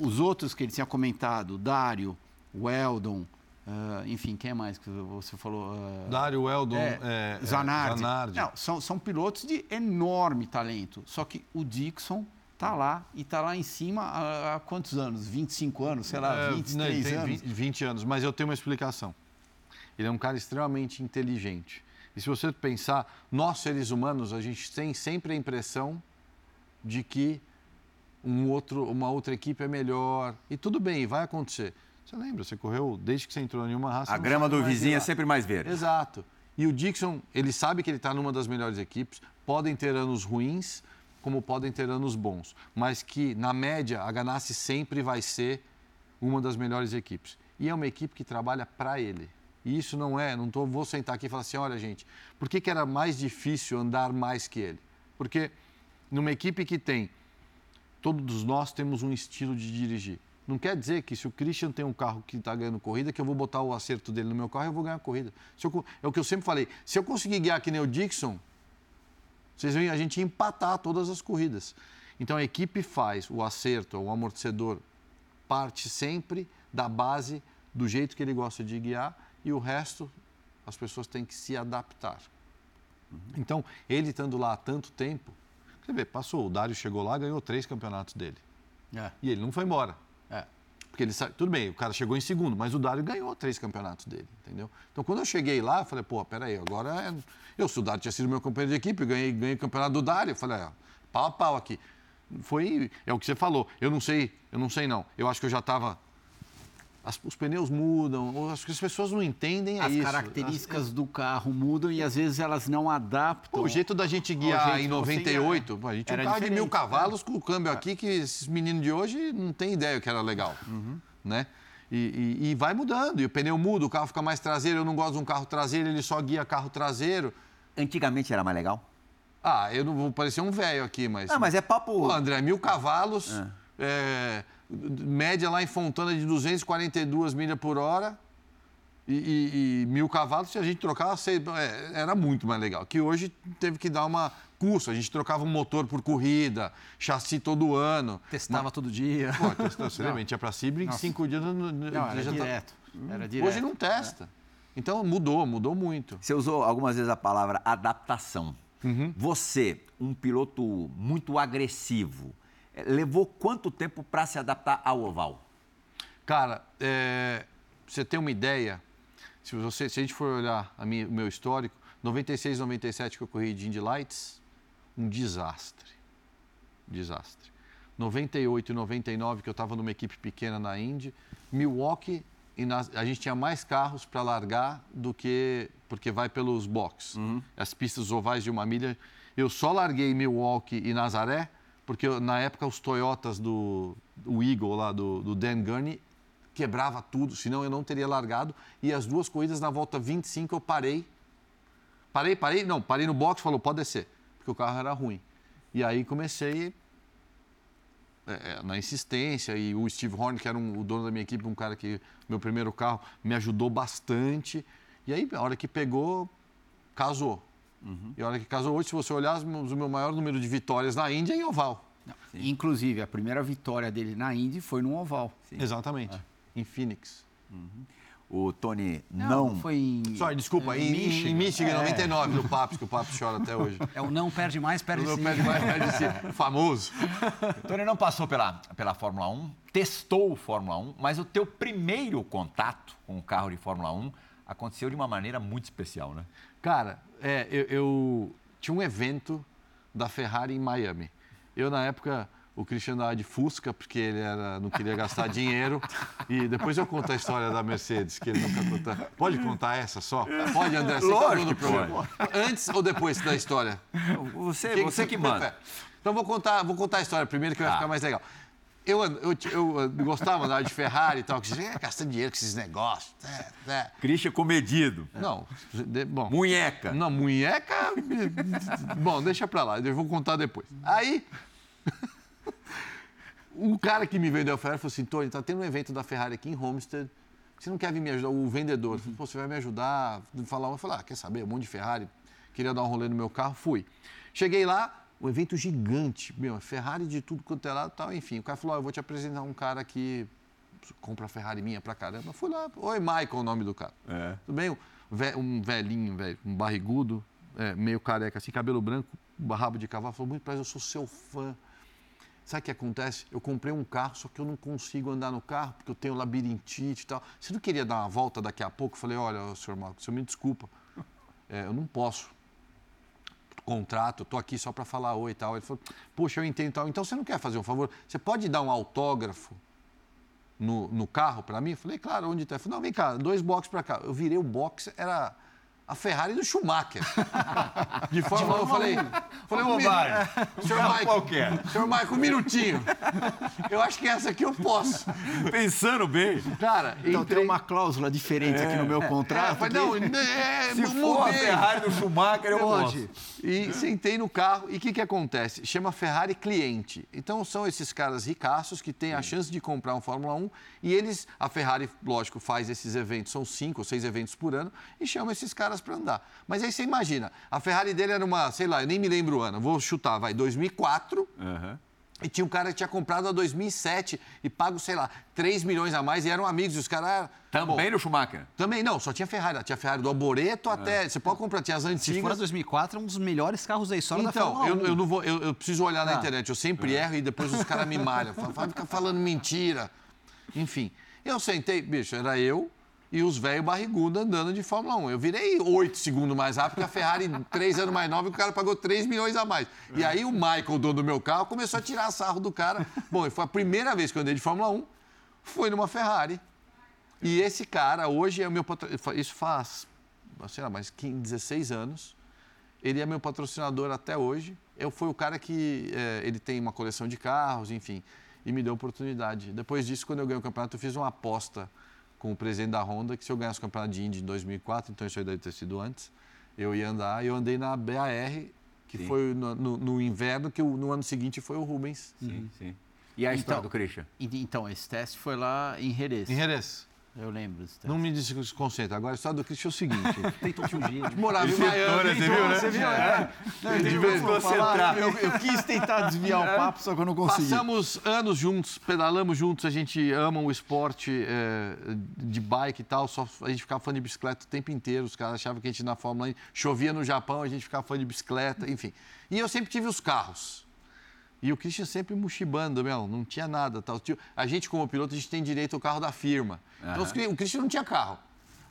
os outros que ele tinha comentado, Dário, Weldon, uh, enfim, quem é mais que você falou? Uh, Dário, Weldon, é, é, Zanardi. Zanardi. Não, são, são pilotos de enorme talento, só que o Dixon Está lá e está lá em cima há, há, quantos anos? 25 anos, sei lá, é, 23 não, anos? 20, 20 anos, mas eu tenho uma explicação. Ele é um cara extremamente inteligente. E se você pensar, nós seres humanos, a gente tem sempre a impressão de que um outro, uma outra equipe é melhor. E tudo bem, vai acontecer. Você lembra, você correu desde que você entrou em uma raça. A grama do vizinho é sempre mais verde. Exato. E o Dixon, ele sabe que ele está numa das melhores equipes. Podem ter anos ruins, como podem ter anos bons, mas que, na média, a Ganassi sempre vai ser uma das melhores equipes. E é uma equipe que trabalha para ele. E isso não é, não tô, vou sentar aqui e falar assim, olha gente, por que, que era mais difícil andar mais que ele? Porque numa equipe que tem, todos nós temos um estilo de dirigir. Não quer dizer que se o Christian tem um carro que está ganhando corrida, que eu vou botar o acerto dele no meu carro e eu vou ganhar a corrida. Eu, é o que eu sempre falei. Se eu conseguir guiar que nem o Dixon, vocês veem, a gente empatar todas as corridas. Então a equipe faz o acerto, o amortecedor parte sempre da base do jeito que ele gosta de guiar e o resto as pessoas têm que se adaptar. Uhum. Então, ele estando lá há tanto tempo, você vê, passou, o Dário chegou lá, ganhou três campeonatos dele. É. E ele não foi embora. Porque ele sabe, tudo bem, o cara chegou em segundo, mas o Dário ganhou três campeonatos dele, entendeu? Então quando eu cheguei lá, eu falei, pô, peraí, agora é... eu, se o Dário tinha sido meu companheiro de equipe, ganhei, ganhei o campeonato do Dário, eu falei, ó, pau a pau aqui. Foi, é o que você falou, eu não sei, eu não sei não. Eu acho que eu já estava as, os pneus mudam, acho que as pessoas não entendem as características as, do carro mudam e às vezes elas não adaptam. Pô, o jeito da gente guiar em 98, pô, a gente tinha um carro de mil né? cavalos com o câmbio aqui que esses meninos de hoje não têm ideia que era legal, uhum. né? E, e, e, vai mudando, e o pneu muda, o carro fica mais traseiro, eu não gosto de um carro traseiro, ele só guia carro traseiro. Antigamente era mais legal? Ah, eu não vou parecer um velho aqui, mas... Não, mas é papo... Pô, André, mil cavalos... É. É média lá em Fontana de 242 milhas por hora e, e, e mil cavalos, se a gente trocava, é, era muito mais legal. Que hoje teve que dar uma curso, a gente trocava um motor por corrida, chassi todo ano. Testava Mas, todo dia. Pô, testava, você lembra? ia para Sebring, cinco dias... No, no, não, era direto. Tá... era direto. Hoje não testa. É. Então mudou, mudou muito. Você usou algumas vezes a palavra adaptação. Uhum. Você, um piloto muito agressivo, levou quanto tempo para se adaptar ao oval? Cara, é, você tem uma ideia, se, você, se a gente for olhar o meu histórico, 96, 97 que eu corri de Indy Lights, um desastre. Desastre. 98 e 99 que eu estava numa equipe pequena na Indy, Milwaukee e a gente tinha mais carros para largar do que porque vai pelos boxes. Uhum. As pistas ovais de uma milha. Eu só larguei Milwaukee e Nazaré porque na época os Toyotas do, Eagle lá, do, do Dan Gurney, quebrava tudo, senão eu não teria largado. E as duas corridas na volta 25 eu parei. Parei, parei, não, parei no box falou, pode descer, porque o carro era ruim. E aí comecei é, é, na insistência e o Steve Horn, que era um, o dono da minha equipe, um cara que, meu primeiro carro, me ajudou bastante. E aí, a hora que pegou, casou. Uhum. E a hora que casou hoje, se você olhar, o meu maior número de vitórias na Índia é em oval. Inclusive, a primeira vitória dele na Indy foi no oval. Sim. Exatamente, é. em Phoenix. Uhum. O Tony não. não... Foi em. Sorry, desculpa, em, Michigan, em Michigan é. 99, no Papos, que o Papos chora até hoje. É o não perde mais, perde o sim. Não perde mais, perde sim. <laughs> Famoso. Tony não passou pela, pela Fórmula 1, testou o Fórmula 1, mas o teu primeiro contato com o carro de Fórmula 1 aconteceu de uma maneira muito especial, né? Cara, é, eu, eu tinha um evento da Ferrari em Miami. Eu, na época, o Cristiano andava de Fusca, porque ele era, não queria gastar dinheiro. <laughs> E depois eu conto a história da Mercedes, que ele nunca contou. Pode contar essa só? Pode, André? Você Lógico que pode. Antes ou depois da história? Você, que, você que manda. Então vou contar, vou contar a história primeiro, que vai tá. ficar mais legal. Eu, eu, eu, eu gostava de andar de Ferrari e tal, que é, gastando dinheiro com esses negócios. É, é. Christian comedido. Não, de, bom. Munheca. Não, munheca. bom, deixa pra lá, eu vou contar depois. Aí. o <laughs> cara que me vendeu a Ferrari falou assim: Tony, tá tendo um evento da Ferrari aqui em Homestead. Você não quer vir me ajudar? O vendedor. Pô, você vai me ajudar? Falar, eu falei, ah, quer saber? Um monte de Ferrari. Queria dar um rolê no meu carro, fui. Cheguei lá, um evento gigante, meu, Ferrari de tudo quanto é lado tal, enfim. O cara falou, oh, eu vou te apresentar um cara que compra Ferrari minha pra caramba. Eu fui lá, oi, Michael, o nome do cara. É. Tudo bem? Um velhinho, velho, um barrigudo, é, meio careca, assim, cabelo branco, rabo de cavalo. Falou, muito prazer, eu sou seu fã. Sabe o que acontece? Eu comprei um carro, só que eu não consigo andar no carro, porque eu tenho labirintite e tal. Você não queria dar uma volta daqui a pouco? Eu falei, olha, senhor Marcos, você me desculpa. É, eu não posso contrato, estou aqui só para falar oi e tal. Ele falou, puxa, eu entendo tal. Então você não quer fazer um favor? Você pode dar um autógrafo no, no carro para mim? Eu falei, claro, onde está? Ele falou, não, vem cá, dois boxes para cá. Eu virei o box, era a Ferrari do Schumacher. <laughs> De forma, eu falei, falei, ô, bobagem. Senhor Michael, qualquer. senhor Michael, um minutinho. Eu acho que essa aqui eu posso. Pensando bem. Cara, então entrei... tem uma cláusula diferente é. aqui no meu é. contrato. É, falei, não, é, <laughs> Se for a Ferrari do Schumacher, eu Pode. E sentei no carro e o que, que acontece? Chama Ferrari Cliente. Então são esses caras ricaços que têm a chance de comprar um Fórmula 1 e eles, a Ferrari, lógico, faz esses eventos, são cinco ou seis eventos por ano e chama esses caras caras para andar. Mas aí você imagina, a Ferrari dele era uma, sei lá, eu nem me lembro o ano, vou chutar, vai, 2004. Uhum. E tinha um cara que tinha comprado a 2007 e pago, sei lá, 3 milhões a mais e eram amigos. E os caras. Também no Schumacher? Também, não, só tinha Ferrari. Tinha Ferrari do Alboreto é. até. Você pode comprar, tinha as antigas. Se for a 2004, é um dos melhores carros da história então, da Fórmula 1. Então, eu, eu, não vou. Eu, eu preciso olhar na internet. Eu sempre é. erro e depois os caras me malham. Vai ficar falando mentira. Enfim, eu sentei, bicho, era eu e os velhos barrigudos andando de Fórmula 1. Eu virei oito segundos mais rápido que a Ferrari, <laughs> três anos mais nova, e o cara pagou 3 milhões a mais. E aí o Michael, dono do meu carro, começou a tirar sarro do cara. Bom, foi a primeira vez que eu andei de Fórmula 1, foi numa Ferrari. E esse cara hoje é o meu patrocinador. Isso faz, sei lá, mais 15, 16 anos. Ele é meu patrocinador até hoje. Eu fui o cara que é, ele tem uma coleção de carros, enfim, e me deu oportunidade. Depois disso, quando eu ganhei o campeonato, eu fiz uma aposta com o presidente da Honda que se eu ganhasse o campeonato de Indy em 2004, então isso aí deve ter sido antes, eu ia andar. E eu andei na BAR, que sim. foi no, no, no, inverno, que no ano seguinte foi o Rubens. Sim, uhum. sim. E a então, história do Christian? Então, esse teste foi lá em Jerez. Em Jerez. Eu lembro. Não me desconcentra. Agora, a história do Cristian é o seguinte. <laughs> Tentou te ungir. Morava em Miami. Você viu, né? Você viu, é. Não, de vez concentrar. Eu, eu quis tentar desviar o papo, só que eu não consegui. Passamos anos juntos, pedalamos juntos, a gente ama o esporte é, de bike e tal, só a gente ficava fã de bicicleta o tempo inteiro. Os caras achavam que a gente na Fórmula 1 chovia no Japão, a gente ficava fã de bicicleta, enfim. E eu sempre tive os carros. E o Christian sempre mochibando, meu, não tinha nada. Tal. A gente, como piloto, a gente tem direito ao carro da firma. Uhum. Então, o Christian não tinha carro.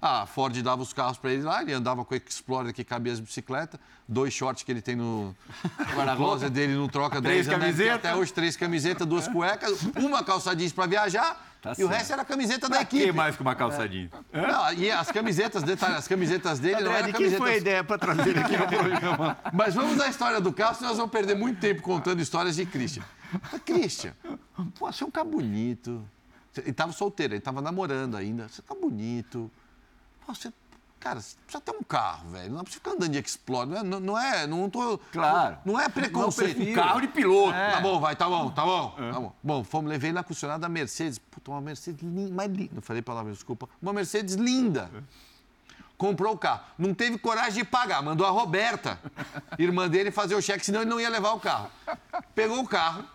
A Ford dava os carros para ele lá, ele andava com o Explorer que cabia as bicicletas, dois shorts que ele tem no <laughs> guarda dele, não troca três camisetas. Até hoje, três camisetas, duas cuecas, uma calça jeans para viajar Tá e certo. o resto era a camiseta pra da equipe. que mais que uma calçadinha? É. Não, e as camisetas, detalhe, as camisetas dele André, não eram de camisetas... foi a ideia para trazer aqui no programa? <laughs> Mas vamos à história do carro, senão nós vamos perder muito tempo contando histórias de Christian. Christian, pô, você é um cara bonito. Ele estava solteiro, ele estava namorando ainda. Você tá bonito. Pô, você Cara, você precisa ter um carro, velho. Não precisa ficar andando de Explorer. Não, não é, não tô... Claro. Não, não é preconceito. Um carro de piloto. É. Tá bom, vai, tá bom, tá bom. É. Tá bom. Bom, fomos, levei na concessionária da Mercedes. Puta, uma Mercedes linda, mais linda. Não falei palavra, desculpa. Uma Mercedes linda. Comprou o carro. Não teve coragem de pagar. Mandou a Roberta, irmã dele, fazer o cheque, senão ele não ia levar o carro. Pegou o carro,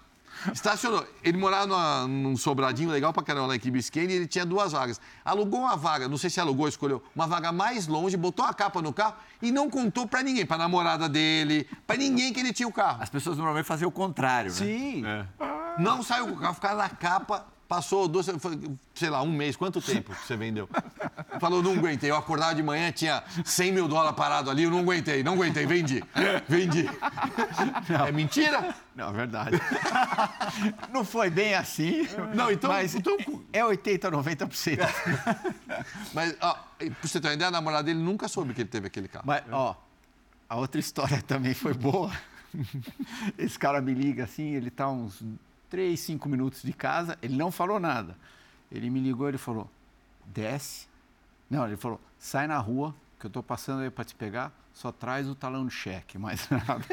Estacionou. Ele morava numa, num sobradinho legal pra caramba lá em Key Biscayne e ele tinha duas vagas. Alugou uma vaga, não sei se alugou, escolheu uma vaga mais longe, botou a capa no carro e não contou pra ninguém, pra namorada dele, pra ninguém que ele tinha o carro. As pessoas normalmente faziam o contrário, né? Sim. É. Não saiu com o carro, ficava na capa Passou duas, sei lá, um mês. Quanto tempo você vendeu? <laughs> Falou, não aguentei. Eu acordava de manhã, tinha 100 mil dólares parado ali. Eu não aguentei, não aguentei. Vendi. Vendi. Não. É mentira? Não, é verdade. <laughs> Não foi bem assim. Não, então... Mas então... é 80%, 90%. <laughs> Mas, ó, pra você ter uma ideia, a namorada dele nunca soube que ele teve aquele carro. Mas, ó, a outra história também foi boa. Esse cara me liga assim, ele tá uns três, cinco minutos de casa, ele não falou nada. Ele me ligou, ele falou, desce. Não, ele falou, sai na rua, que eu estou passando aí para te pegar, só traz o talão de cheque, mais <laughs> nada.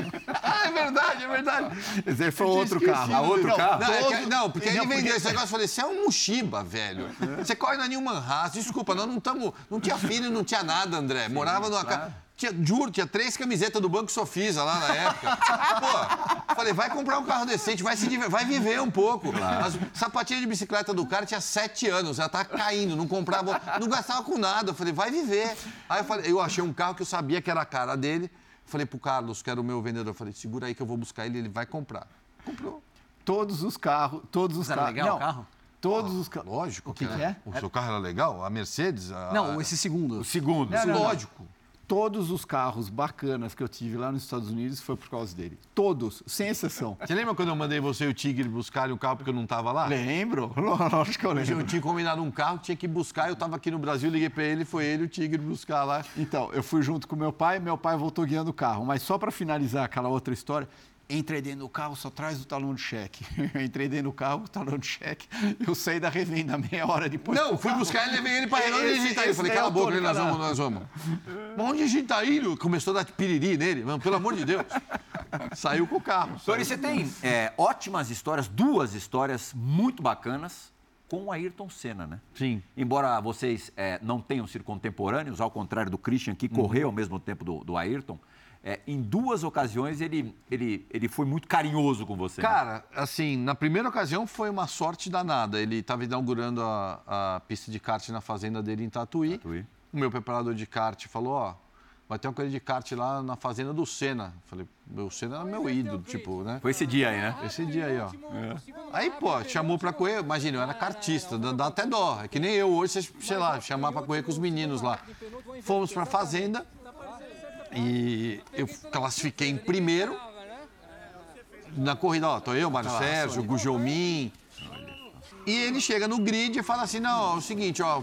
ah, é verdade, é verdade. Esse foi outro carro. A outro não, carro? Não, é que, não porque ele vendeu esse negócio, eu falei, você é um Mushiba, velho. É. Você corre na Newman Haas, desculpa, nós não estamos, não tinha filho, não tinha nada, André. Sim, Morava numa claro. casa tinha, juro, tinha três camisetas do Banco Sofisa lá na época. <laughs> Pô, falei, vai comprar um carro decente, vai, se, vai viver um pouco. Claro. As sapatilhas de bicicleta do cara tinha sete anos, já tá caindo, não comprava, não gastava com nada. Eu falei, vai viver. Aí eu, falei, eu achei um carro que eu sabia que era a cara dele. Falei pro Carlos, que era o meu vendedor, falei, segura aí que eu vou buscar ele, ele vai comprar. Comprou. Todos os carros, todos os carros. legal não, o carro? Todos os carros. Lógico. O que, que é? O seu carro era legal? A Mercedes? A... Não, esse segundo. O segundo. Não, não, lógico todos os carros bacanas que eu tive lá nos Estados Unidos foi por causa dele. Todos, sem exceção. Você lembra quando eu mandei você e o Tigre buscar um carro porque eu não estava lá? Lembro, <laughs> lógico que eu lembro. Eu tinha combinado um carro, tinha que buscar, eu estava aqui no Brasil, liguei para ele, foi ele o Tigre buscar lá. Então, eu fui junto com meu pai, meu pai voltou guiando o carro. Mas só para finalizar aquela outra história, Entrei dentro do carro, só traz o talão de cheque. <laughs> Entrei dentro do carro, o talão de cheque. Eu saí da revenda meia hora depois. Não, fui buscar ele, levei ele para Onde a gente tá indo? Falei, cala a boca, ele, nós vamos, nós vamos. Mas onde a gente tá indo? Começou a dar piriri nele, mano, pelo amor de Deus. Saiu com o carro. Tori, você tem é, ótimas histórias, duas histórias muito bacanas com o Ayrton Senna, né? Sim. Embora vocês é, não tenham sido contemporâneos, ao contrário do Christian, que correu uhum. ao mesmo tempo do, do Ayrton, é, em duas ocasiões ele, ele, ele foi muito carinhoso com você. Né? Cara, né? assim, na primeira ocasião foi uma sorte danada. Ele estava inaugurando a, a, pista de kart na fazenda dele em Tatuí. Tatuí. O meu preparador de kart falou: Ó, vai ter uma corrida de kart lá na fazenda do Senna. Falei, meu Senna era meu ídolo, tipo, né? Foi esse dia aí, né? Esse dia aí, ó. Aí, pô, chamou pra correr, imagina, eu era kartista, dá, dá até dó. É que nem eu hoje, sei lá, chamar pra correr com os meninos lá. Fomos pra fazenda e eu classifiquei em primeiro. Na corrida, ó, tô eu, Mário Sérgio, Gujomin. E ele chega no grid e fala assim: não, é o seguinte, ó.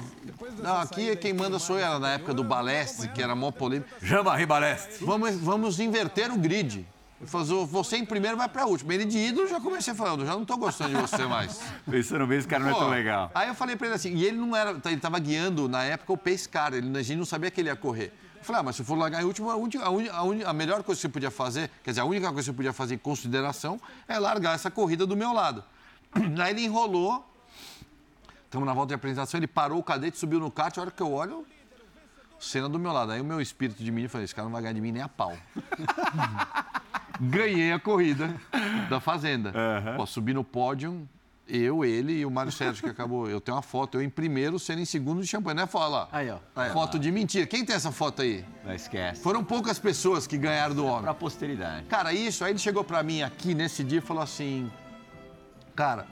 Não, aqui quem manda sou eu, na época do Balestre, que era mó polêmico. Jama Ribaleste. Vamos, vamos inverter o grid. Ele falou, você em primeiro vai pra última. Ele de ídolo, já comecei falando, já não tô gostando de você mais. <laughs> Pensando bem, esse cara não é tão legal. Aí eu falei pra ele assim, e ele não era, ele tava guiando na época o pace car, ele, a gente não sabia que ele ia correr. Eu falei, ah, mas se for largar em último, a, única- a uni- a melhor coisa que você podia fazer, quer dizer, a única coisa que você podia fazer em consideração é largar essa corrida do meu lado. <clears throat> Aí ele enrolou, estamos na volta de apresentação, ele parou o cadete, subiu no kart, a hora que eu olho, cena do meu lado. Aí o meu espírito de mim, falei, esse cara não vai ganhar de mim nem a pau. <laughs> Ganhei a corrida da Fazenda. Pô, subi no pódio, eu, ele e o Mário Sérgio, que acabou. Eu tenho uma foto, eu em primeiro, sendo em segundo de champanhe, né? Fala. Aí, ó. Foto de mentira. Quem tem essa foto aí? Não esquece. Foram poucas pessoas que ganharam do homem. Pra posteridade. Cara, isso, aí ele chegou pra mim aqui nesse dia e falou assim: Cara,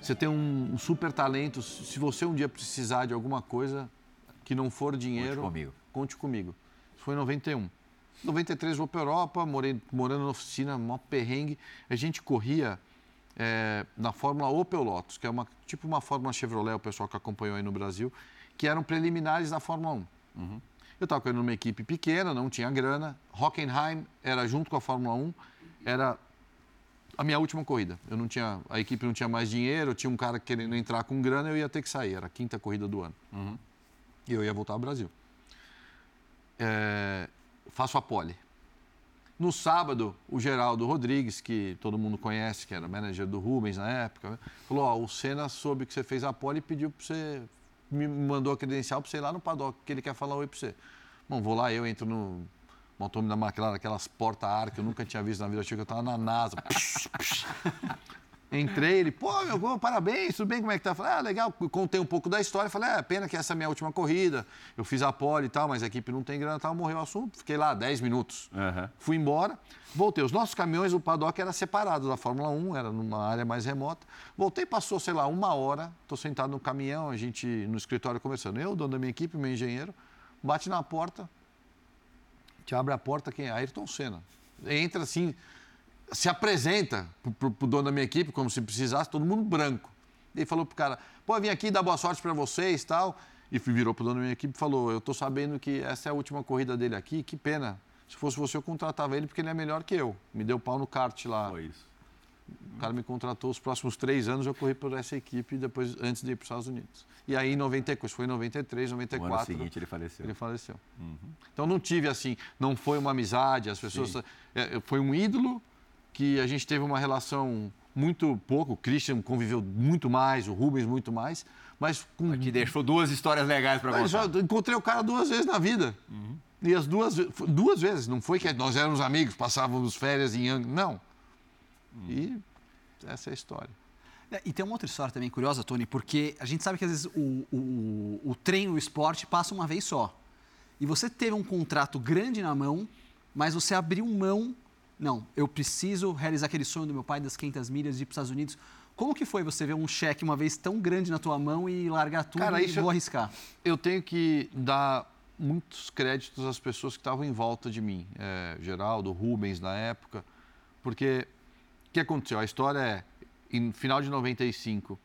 você tem um, um super talento. Se você um dia precisar de alguma coisa que não for dinheiro, Conte comigo. Conte comigo. Isso foi em 91. 93 vou pra Europa, morei, morando na oficina, mó perrengue. A gente corria é, na Fórmula Opel Lotus, que é uma, tipo uma Fórmula Chevrolet, o pessoal que acompanhou aí no Brasil, que eram preliminares da Fórmula 1. Eu estava correndo numa equipe pequena, não tinha grana. Hockenheim era junto com a Fórmula 1, era a minha última corrida. Eu não tinha, a equipe não tinha mais dinheiro, tinha um cara querendo entrar com grana, eu ia ter que sair. Era a quinta corrida do ano. E eu ia voltar ao Brasil. É, faço a pole. No sábado, o Geraldo Rodrigues, que todo mundo conhece, que era manager do Rubens na época, falou: Ó, o Senna soube que você fez a pole e pediu para você. Me mandou a credencial para você ir lá no paddock, que ele quer falar oi para você. Bom, vou lá, eu entro no montômetro da McLaren, aquelas porta-ar que eu nunca tinha visto na vida, eu achei que eu estava na NASA. <laughs> Entrei, ele, pô, meu, pô, parabéns, tudo bem, como é que tá? Falei, ah, legal, contei um pouco da história, falei, é, pena que essa é a minha última corrida, eu fiz a pole e tal, mas a equipe não tem grana e tal, morreu o assunto, fiquei lá 10 minutos. Aham. Fui embora, voltei. Os nossos caminhões, o paddock era separado da Fórmula 1, era numa área mais remota. Voltei, passou, sei lá, uma hora, estou sentado no caminhão, a gente no escritório conversando. Eu, dono da minha equipe, meu engenheiro, bate na porta, te abre a porta, quem é? Ayrton Senna. Entra assim, se apresenta pro, pro dono da minha equipe, como se precisasse, todo mundo branco. E ele falou pro cara, pô, vim aqui dar boa sorte para vocês e tal. E virou pro dono da minha equipe e falou, eu tô sabendo que essa é a última corrida dele aqui, que pena. Se fosse você, eu contratava ele porque ele é melhor que eu. Me deu pau no kart lá. Foi isso. O cara me contratou os próximos três anos, eu corri por essa equipe depois, antes de ir para os Estados Unidos. E aí, em 94, foi em 93, No ano 94, seguinte ele faleceu. ele faleceu. Então não tive assim, não foi uma amizade, as pessoas. é, foi um ídolo que a gente teve uma relação muito pouco. O Christian conviveu muito mais, o Rubens muito mais, mas com. Que deixou duas histórias legais pra Eu contar. já encontrei o cara duas vezes na vida. E as duas, duas vezes. Não foi que nós éramos amigos, passávamos férias em Yang. Não. E essa é a história. É, E tem uma outra história também curiosa, Tony, porque a gente sabe que às vezes o, o, o treino, o esporte passa uma vez só. E você teve um contrato grande na mão, mas você abriu mão. Não, eu preciso realizar aquele sonho do meu pai das 500 milhas de ir para os Estados Unidos. Como que foi você ver um cheque uma vez tão grande na tua mão e largar tudo Cara, e vou arriscar? Eu tenho que dar muitos créditos às pessoas que estavam em volta de mim. É, Geraldo, Rubens na época. Porque o que aconteceu? A história é, em final de 95,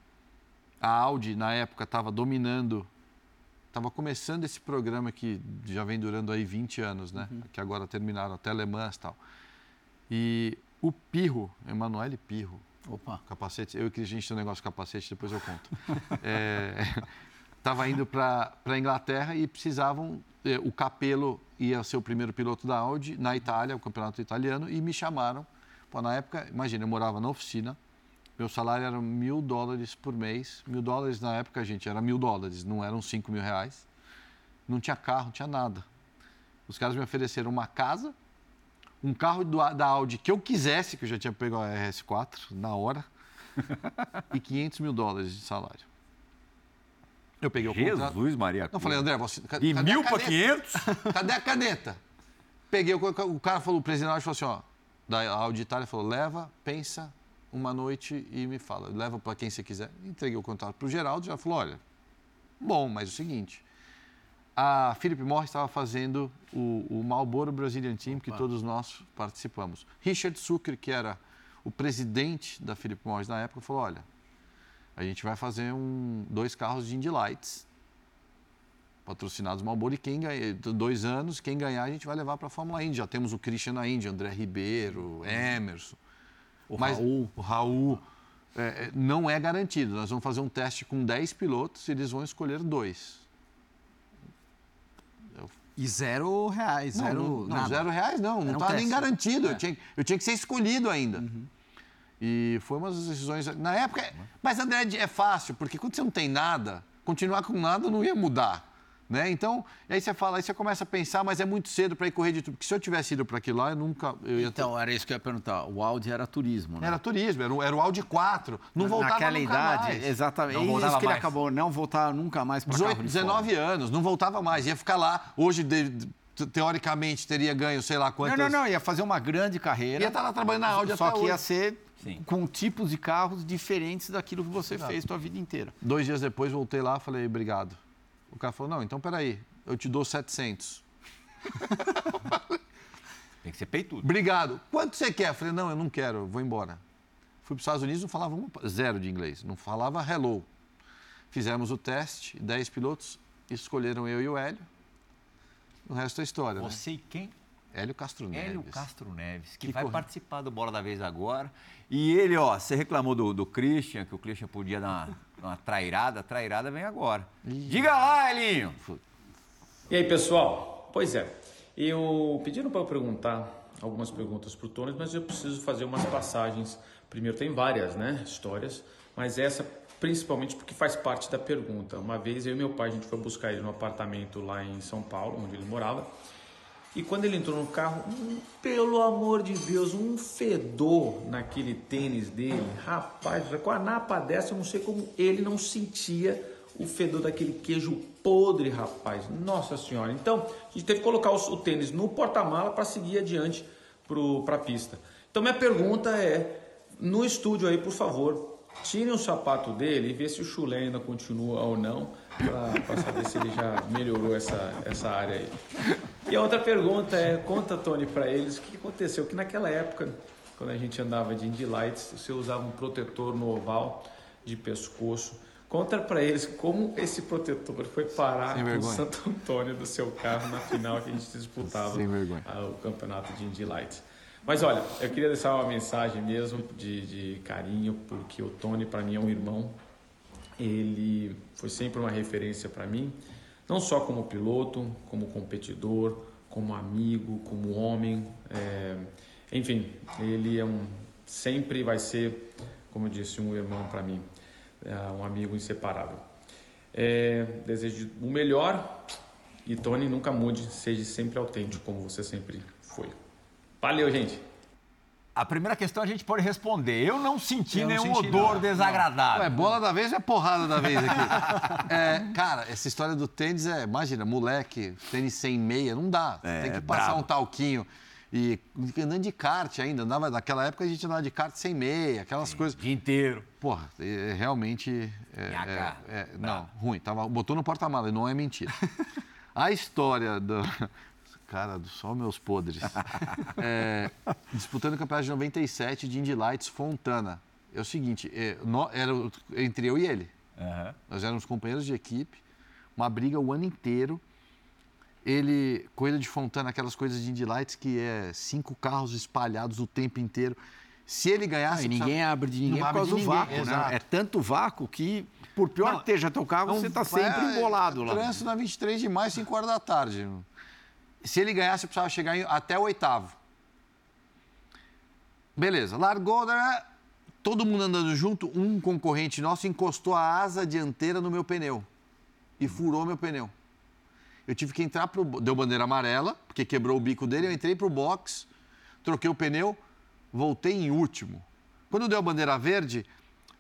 a Audi, na época, estava dominando, estava começando esse programa que já vem durando aí 20 anos, né? Que agora terminaram, até Le Mans e tal. E o Pirro, Emanuele Pirro, Opa. capacete, eu que a gente tem um negócio de capacete, depois eu conto. <laughs> <laughs> Estava indo para a Inglaterra e precisavam. eh, o Capello ia ser o primeiro piloto da Audi na Itália, o campeonato italiano, e me chamaram. Pô, na época, imagina, eu morava na oficina, meu salário era mil dólares por mês. Mil dólares na época, gente, era mil dólares, não eram cinco mil reais. Não tinha carro, não tinha nada. Os caras me ofereceram uma casa, um carro do- da Audi que eu quisesse, que eu já tinha pego a RS4 na hora, <laughs> e 500 mil dólares de salário. Eu peguei o contrato. Jesus Maria. Não, falei, André, você. De a mil para caneta? 500? <laughs> Cadê a caneta? Peguei, o, o cara falou, o presidente da Audi falou assim, ó, da Audi Itália falou, leva, pensa uma noite e me fala. Leva para quem você quiser. Entreguei o contrato para o Geraldo, já falou, olha, bom, mas é o seguinte, a Philip Morris estava fazendo o, o Marlboro Brazilian Team, que todos nós participamos. Richard Zucker, que era o presidente da Philip Morris na época, falou, olha, a gente vai fazer um, dois carros de Indy Lights, patrocinados Marlboro, e quem ganha, dois anos, quem ganhar a gente vai levar para a Fórmula Indy. Já temos o Christian na Indy, André Ribeiro, Emerson. O Mas Raul. O Raul. é, é, não é garantido. Nós vamos fazer um teste com 10 pilotos e eles vão escolher dois. E zero reais, Não, zero não, zero reais não, não um estava nem garantido. É. Eu, tinha, eu tinha que ser escolhido ainda. E foi uma das decisões. Na época. Mas, André, é fácil, porque quando você não tem nada, continuar com nada não ia mudar. Né? Então, e aí você fala, aí você começa a pensar, mas é muito cedo para ir correr de tudo. Porque se eu tivesse ido para aquilo lá, eu nunca. Eu ia ter- Então, era isso que eu ia perguntar. O Audi era turismo, né? Era turismo, era, o- era o Audi 4. Não voltava Naquela nunca idade, mais. exatamente. Não isso voltava que ele mais. acabou, não voltar nunca mais para 18, 19 anos, não voltava mais. Ia ficar lá. Hoje, de- de- teoricamente, teria ganho sei lá Não, quantas. não, não. Ia fazer uma grande carreira. Ia estar lá trabalhando na Audi Só até que ia hoje. ser Sim. com tipos de carros diferentes daquilo que você fez sua vida inteira. Dois dias depois, voltei lá e falei, obrigado. O cara falou, não, então peraí, eu te dou 700. <laughs> Tem que ser peitudo. Obrigado. Quanto você quer? Eu falei, não, eu não quero, eu vou embora. Fui para os Estados Unidos, não falava uma- zero de inglês, não falava hello. Fizemos o teste, 10 pilotos, escolheram eu e o Hélio. O resto é história, né? Você e quem? Hélio Castro Neves. Hélio Castro Neves, que, Que vai corre- participar do Bola da Vez agora. E ele, ó, você reclamou do, do Christian, que o Christian podia dar uma, uma trairada, a trairada vem agora. Diga lá, Elinho! E aí, pessoal? Pois é, eu pediram para eu perguntar algumas perguntas para o Tony, mas eu preciso fazer umas passagens. Primeiro, tem várias né, histórias, mas essa principalmente porque faz parte da pergunta. Uma vez eu e meu pai, a gente foi buscar ele no apartamento lá em São Paulo, onde ele morava, e quando ele entrou no carro, hum, pelo amor de Deus, um fedor naquele tênis dele. Rapaz, com a napa dessa, eu não sei como ele não sentia o fedor daquele queijo podre, rapaz. Nossa Senhora. Então, a gente teve que colocar o, o tênis no porta-mala para seguir adiante para a pista. Então, minha pergunta é: no estúdio aí, por favor, tirem o sapato dele e vê se o chulé ainda continua ou não, para saber se ele já melhorou essa, essa área aí. E a outra pergunta é, conta, Tony, para eles o que aconteceu, que naquela época, quando a gente andava de Indy Lights, você usava um protetor no oval de pescoço. Conta para eles como esse protetor foi parar no. Santo Antônio do seu carro na final que a gente disputava o campeonato de Indy Lights. Mas olha, eu queria deixar uma mensagem mesmo de, de carinho, porque o Tony para mim é um irmão. Ele foi sempre uma referência para mim, não só como piloto, como competidor, como amigo, como homem. é, enfim, ele é um sempre vai ser, como eu disse, um irmão para mim, é, um amigo inseparável. É, desejo o melhor e Tony nunca mude, seja sempre autêntico como você sempre foi. Valeu, gente! A primeira questão a gente pode responder. Eu não senti Eu não nenhum senti odor nada. desagradável. Ué, bola da vez é porrada da vez aqui. <laughs> É, cara, essa história do tênis é, imagina, moleque, tênis sem meia, não dá. É, Tem que é passar brabo. um talquinho. E andando de kart ainda, andava, naquela época a gente andava de kart sem meia, aquelas coisas. Dia inteiro. Porra, é, realmente. É, é, é, não, ruim. Tava, botou no porta-mala, não é mentira. <laughs> A história do. Cara, do só meus podres. <laughs> É, disputando o campeonato de 97 de Indy Lights Fontana. É o seguinte, é, nó- era entre eu e ele. Aham. Nós éramos companheiros de equipe, uma briga o ano inteiro. Ele, corrida de Fontana, aquelas coisas de Indy Lights que é cinco carros espalhados o tempo inteiro. Se ele ganhasse. ninguém abre de ninguém Não por abre causa de do ninguém, vácuo, exato. né? É tanto vácuo que, por pior Não, que esteja teu carro, você está sempre é, embolado lá. Trânsito na 23 de maio, 5 horas da tarde. Se ele ganhasse, precisava chegar em- até o oitavo. Beleza, largou, né? todo mundo andando junto, um concorrente nosso encostou a asa dianteira no meu pneu e furou meu pneu. Eu tive que entrar pro. Deu bandeira amarela, porque quebrou o bico dele. Eu entrei pro box, troquei o pneu, voltei em último. Quando deu a bandeira verde,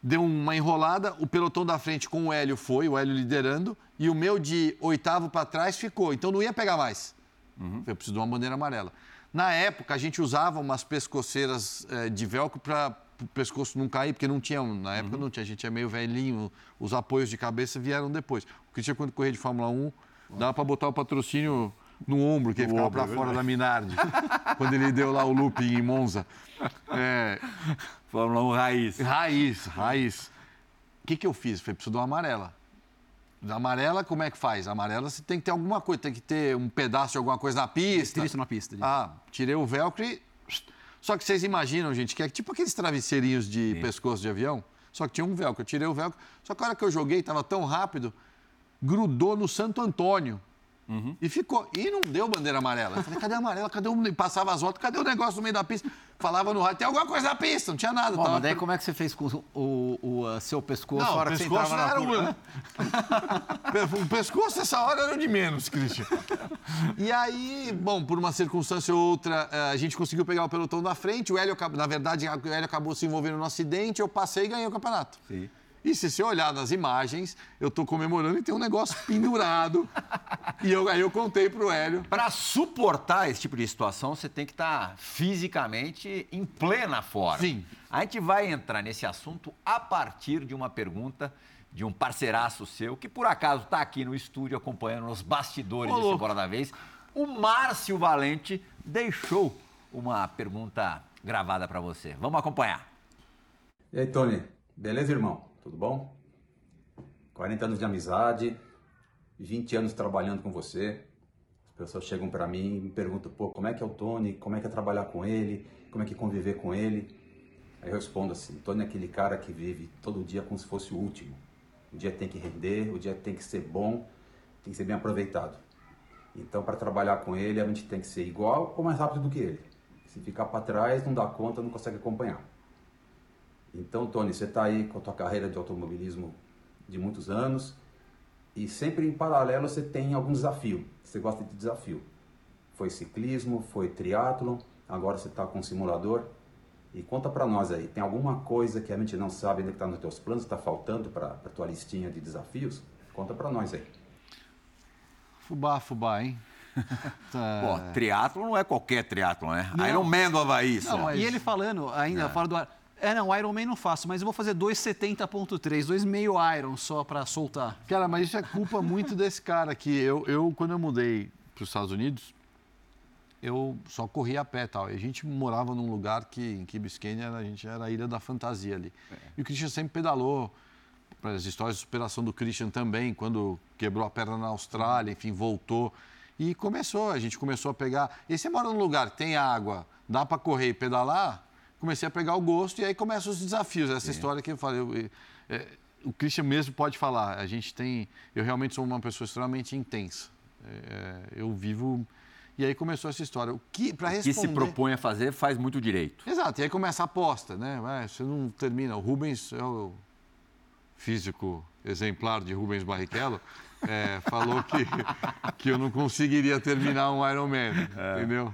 deu uma enrolada, o pelotão da frente com o Hélio foi, o Hélio liderando, e o meu de oitavo para trás ficou. Então não ia pegar mais. Uhum. Eu preciso de uma bandeira amarela. Na época, a gente usava umas pescoceiras eh, de velcro para o pescoço não cair, porque não tinha, na época uhum. não tinha, a gente é meio velhinho, os apoios de cabeça vieram depois. O Cristian, quando corria de Fórmula 1, dava para botar o patrocínio no ombro, que ele ficava para é fora da Minardi, <laughs> quando ele deu lá o looping em Monza. É... Fórmula 1 raiz. Raiz, raiz. O que, que eu fiz? Falei, preciso de uma amarela. Da amarela, como é que faz? A amarela você tem que ter alguma coisa, tem que ter um pedaço de alguma coisa na pista. Isso na pista. Ah, tirei o velcro e... Só que vocês imaginam, gente, que é tipo aqueles travesseirinhos de Sim. pescoço de avião, só que tinha um velcro. Eu tirei o velcro, só que a hora que eu joguei, estava tão rápido, grudou no Santo Antônio. Uhum. E ficou. E não deu bandeira amarela. Eu falei, cadê a amarela? Cadê o. Passava as voltas, cadê o negócio no meio da pista? Falava no rádio, tem alguma coisa na pista, não tinha nada. Bom, tava... Mas daí como é que você fez com o, o, o seu pescoço não, hora que você entrava na era o... <laughs> o pescoço essa hora era o de menos, Christian. E aí, bom, por uma circunstância ou outra, eh, a gente conseguiu pegar o pelotão da frente. O Hélio, na verdade, o Hélio acabou se envolvendo no acidente, eu passei e ganhei o campeonato. Sim. E se você olhar nas imagens, eu estou comemorando e tem um negócio pendurado. e eu, aí eu contei para o Hélio. Para suportar esse tipo de situação, você tem que estar tá fisicamente em plena forma. Sim. A gente vai entrar nesse assunto a partir de uma pergunta de um parceiraço seu, que por acaso está aqui no estúdio acompanhando os bastidores Ô, desse Bora da Vez. O Márcio Valente deixou uma pergunta gravada para você. Vamos acompanhar. E aí, Tony? Beleza, irmão? Tudo bom? 40 anos de amizade, 20 anos trabalhando com você. As pessoas chegam para mim e me perguntam, pô, como é que é o Tony? Como é que é trabalhar com ele? Como é que é conviver com ele? Aí eu respondo assim, Tony é aquele cara que vive todo dia como se fosse o último. O dia tem que render, o dia tem que ser bom, tem que ser bem aproveitado. Então, para trabalhar com ele, a gente tem que ser igual ou mais rápido do que ele. Se ficar para trás, não dá conta, não consegue acompanhar. Então, Tony, você está aí com a tua carreira de automobilismo de muitos anos e sempre em paralelo você tem algum desafio. Você gosta de desafio. Foi ciclismo, foi triatlon, agora você está com um simulador. E conta para nós aí, tem alguma coisa que a gente não sabe ainda que está nos teus planos, está faltando para a tua listinha de desafios? Conta para nós aí. Fubá, fubá, hein? <laughs> tá. Pô, triatlo não é qualquer triatlo, né? Não. Iron Man do Havaí. Não, mas... E ele falando ainda, é. fora do ar é, não, Iron Man não faço, mas eu vou fazer 2,70.3, 2,5 Iron só para soltar. Cara, mas isso é culpa muito desse cara que eu, eu quando eu mudei para os Estados Unidos, eu só corria a pé tal. E a gente morava num lugar que em Key Biscayne a gente era a ilha da fantasia ali. É. E o Christian sempre pedalou. As histórias de superação do Christian também, quando quebrou a perna na Austrália, enfim, voltou. E começou, a gente começou a pegar. E você mora num lugar que tem água, dá para correr e pedalar, comecei a pegar o gosto e aí começam os desafios. Essa história que eu falei, eu, é, o Christian mesmo pode falar. A gente tem, eu realmente sou uma pessoa extremamente intensa. É, eu vivo e aí começou essa história. O que para responder? que se propõe a fazer faz muito direito. Exato. E aí começa a aposta, né? Você não termina. O Rubens é o físico exemplar de Rubens Barrichello. É, falou que, que eu não conseguiria terminar um Ironman, é. entendeu?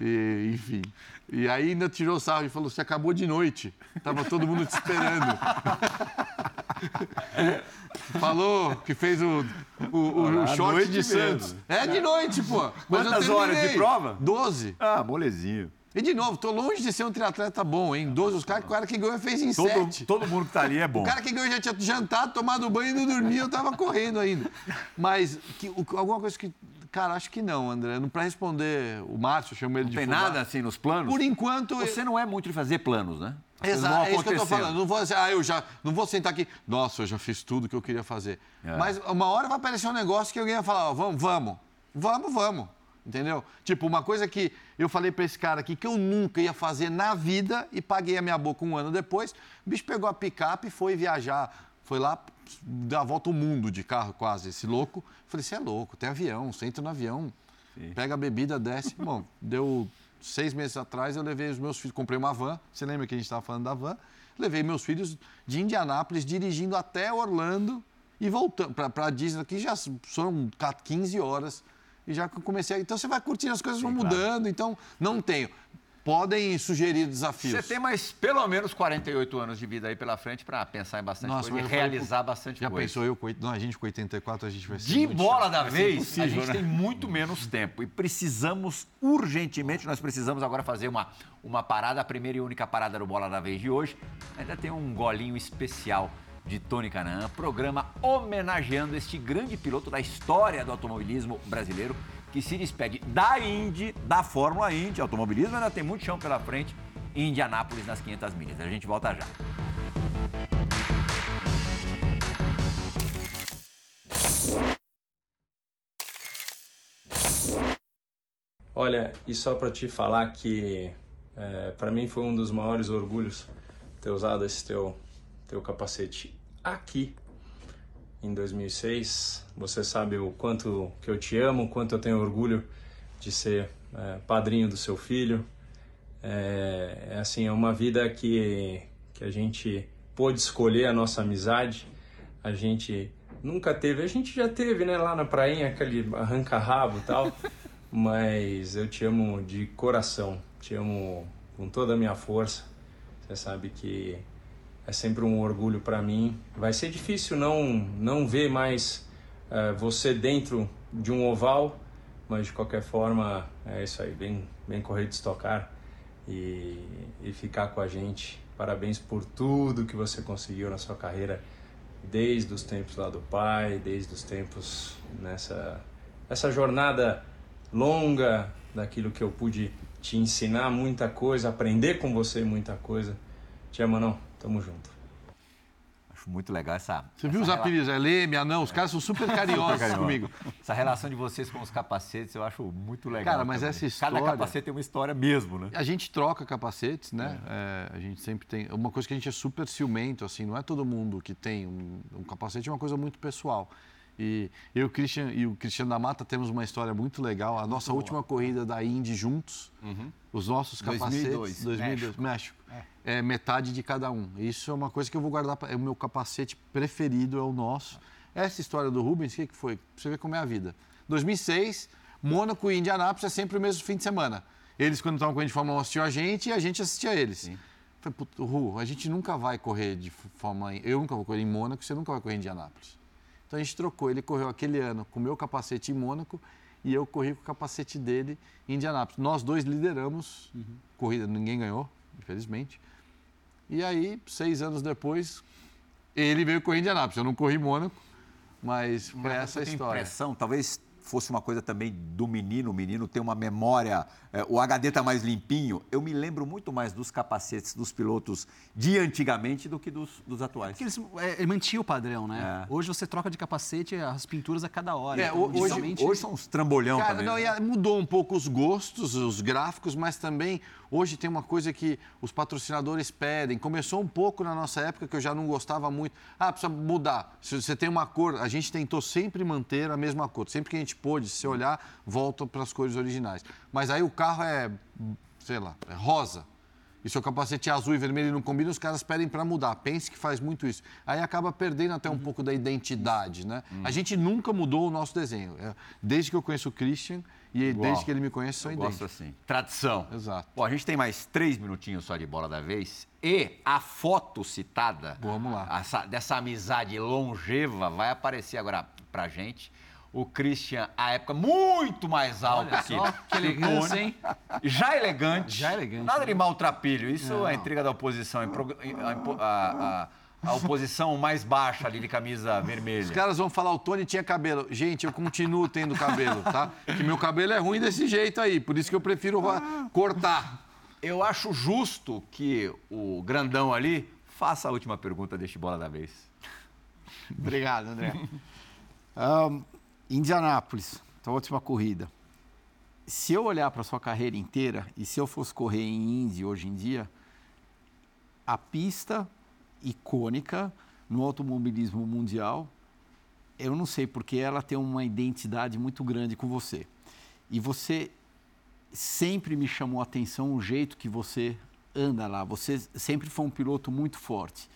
E, enfim. E aí ainda tirou sarro e falou: você acabou de noite. Tava todo mundo te esperando. <laughs> Falou que fez o, o, o, o short de Santos. É de noite, pô. Quantas horas de prova? Doze. Ah, molezinho. E de novo, tô longe de ser um triatleta bom, hein? 12, os caras, o cara que ganhou fez em todo, 7. Todo mundo que tá ali é bom. O cara que ganhou já tinha jantado, tomado banho e não dormia, eu tava correndo ainda. Mas que, alguma coisa que. Cara, acho que não, André. Para responder o Márcio, eu chamo ele não de. Não tem fubá. nada assim nos planos? Por enquanto. Você não é muito de fazer planos, né? Exato, é isso que eu tô falando. Não vou ah, eu já. Não vou sentar aqui. Nossa, eu já fiz tudo que eu queria fazer. É. Mas uma hora vai aparecer um negócio que alguém vai falar, ó, vamos, vamos. Vamos, vamos. Entendeu? Tipo, uma coisa que eu falei para esse cara aqui que eu nunca ia fazer na vida e paguei a minha boca um ano depois. O bicho pegou a picape e foi viajar. Foi lá, deu a volta ao mundo de carro quase, esse louco. Falei, você é louco, tem avião, você entra no avião, Sim. pega a bebida, desce. Bom, deu seis meses atrás, eu levei os meus filhos, comprei uma van, você lembra que a gente estava falando da van? Levei meus filhos de Indianápolis, dirigindo até Orlando e voltando para a Disney, que já são 15 horas e já comecei a... Então você vai curtindo, as coisas Sim, vão mudando, claro. então não tenho. podem sugerir desafios. Você tem mais pelo menos 48 anos de vida aí pela frente para pensar em bastante Nossa, coisa e eu realizar bastante Já coisa. pensou eu com não, a gente com 84, a gente vai ser De bola chato. da vez, a gente né? tem muito menos tempo e precisamos urgentemente, nós precisamos agora fazer uma, uma parada, a primeira e única parada do Bola da Vez de hoje. Ainda tem um golinho especial de Tony Canaan, programa homenageando este grande piloto da história do automobilismo brasileiro que se despede da Indy, da Fórmula Indy. Automobilismo ainda tem muito chão pela frente em Indianápolis nas 500 milhas. A gente volta já. Olha, e só para te falar que é, para mim foi um dos maiores orgulhos ter usado esse teu, teu capacete aqui em 2006. Você sabe o quanto que eu te amo, o quanto eu tenho orgulho de ser é, padrinho do seu filho. É, é assim, é uma vida que, que a gente pôde escolher a nossa amizade. A gente nunca teve, a gente já teve, né, lá na prainha, aquele arranca-rabo e tal. <laughs> Mas eu te amo de coração, te amo com toda a minha força. Você sabe que é sempre um orgulho para mim. Vai ser difícil não não ver mais eh, você dentro de um oval, mas de qualquer forma é isso aí. Vem, vem correr de estocar e, e ficar com a gente. Parabéns por tudo que você conseguiu na sua carreira, desde os tempos lá do pai, desde os tempos nessa essa jornada longa daquilo que eu pude te ensinar muita coisa, aprender com você muita coisa. Te amo, não. Tamo junto. Acho muito legal essa. Você viu os essa rela- apelidos? É Leme, Anão, os caras são super carinhosos Carinhoso. comigo. Essa relação de vocês com os capacetes eu acho muito legal. Cara, mas também. essa história- Cada capacete tem uma história mesmo, né? A gente troca capacetes, né? É, a gente sempre tem. Uma coisa que a gente é super ciumento, assim, não é todo mundo que tem um, um capacete, é uma coisa muito pessoal. E eu o Christian, e o Cristiano da Mata temos uma história muito legal. A nossa última corrida da Indy juntos, os nossos capacetes. 2002, 2002, México. É. metade de cada um. Isso é uma coisa que eu vou guardar. É o meu capacete preferido, é o nosso. Essa história do Rubens, o que, que foi? Pra você ver como é a vida. 2006, Mônaco e Indianápolis é sempre o mesmo fim de semana. Eles, quando estavam correndo de Fórmula 1, assistiam a gente e a gente assistia eles. Falei, "Puta, Ru, a gente nunca vai correr de Fórmula 1. Eu nunca vou correr em Mônaco, você nunca vai correr em Indianápolis. Então a gente trocou. Ele correu aquele ano com o meu capacete em Mônaco e eu corri com o capacete dele em Indianápolis. Nós dois lideramos corrida, ninguém ganhou, infelizmente. E aí, seis anos depois, ele veio correr em Indianápolis. Eu não corri em Mônaco, mas foi essa história. impressão, talvez fosse uma coisa também do menino, o menino tem uma memória, é, o HD está mais limpinho. Eu me lembro muito mais dos capacetes dos pilotos de antigamente do que dos, dos atuais. Porque eles é, mantinham o padrão, né? É. Hoje você troca de capacete as pinturas a cada hora. É, Então, ho- hoje- Hoje são uns trambolhão Cara, também. não, né? e a- mudou um pouco os gostos, os gráficos, mas também hoje tem uma coisa que os patrocinadores pedem. Começou um pouco na nossa época que eu já não gostava muito. Ah, precisa mudar. Se você tem uma cor, a gente tentou sempre manter a mesma cor. Sempre que a gente pôde, se olhar, volta para as cores originais. Mas aí o carro é, sei lá, é rosa. E seu capacete é azul e vermelho e não combina, os caras pedem para mudar. Pense que faz muito isso. Aí acaba perdendo até um pouco da identidade, né? A gente nunca mudou o nosso desenho. É, Desde que eu conheço o Christian e Igual. desde que ele me conhece, são Eu gosto idênticos. assim. Tradição. Exato. Bom, a gente tem mais três minutinhos só de bola da vez. E a foto citada Vamos lá. essa- dessa amizade longeva vai aparecer agora pra gente. O Christian, a época muito mais alta Olha que, só, que elegância, hein? Já elegante. Já elegante, Nada né? de maltrapilho. Isso é a intriga da oposição. A, a- a- a oposição mais baixa ali de camisa vermelha. Os caras vão falar, o Tony tinha cabelo. Gente, eu continuo tendo cabelo, tá? Que meu cabelo é ruim desse jeito aí, por isso que eu prefiro cortar. Eu acho justo que o grandão ali faça a última pergunta deste bola da vez. Obrigado, André. Ahn, <laughs> Indianápolis, tua última corrida. Se eu olhar para sua carreira inteira e se eu fosse correr em Indy hoje em dia, a pista icônica no automobilismo mundial, eu não sei porque ela tem uma identidade muito grande com você. E você sempre me chamou a atenção o jeito que você anda lá. Você sempre foi um piloto muito forte.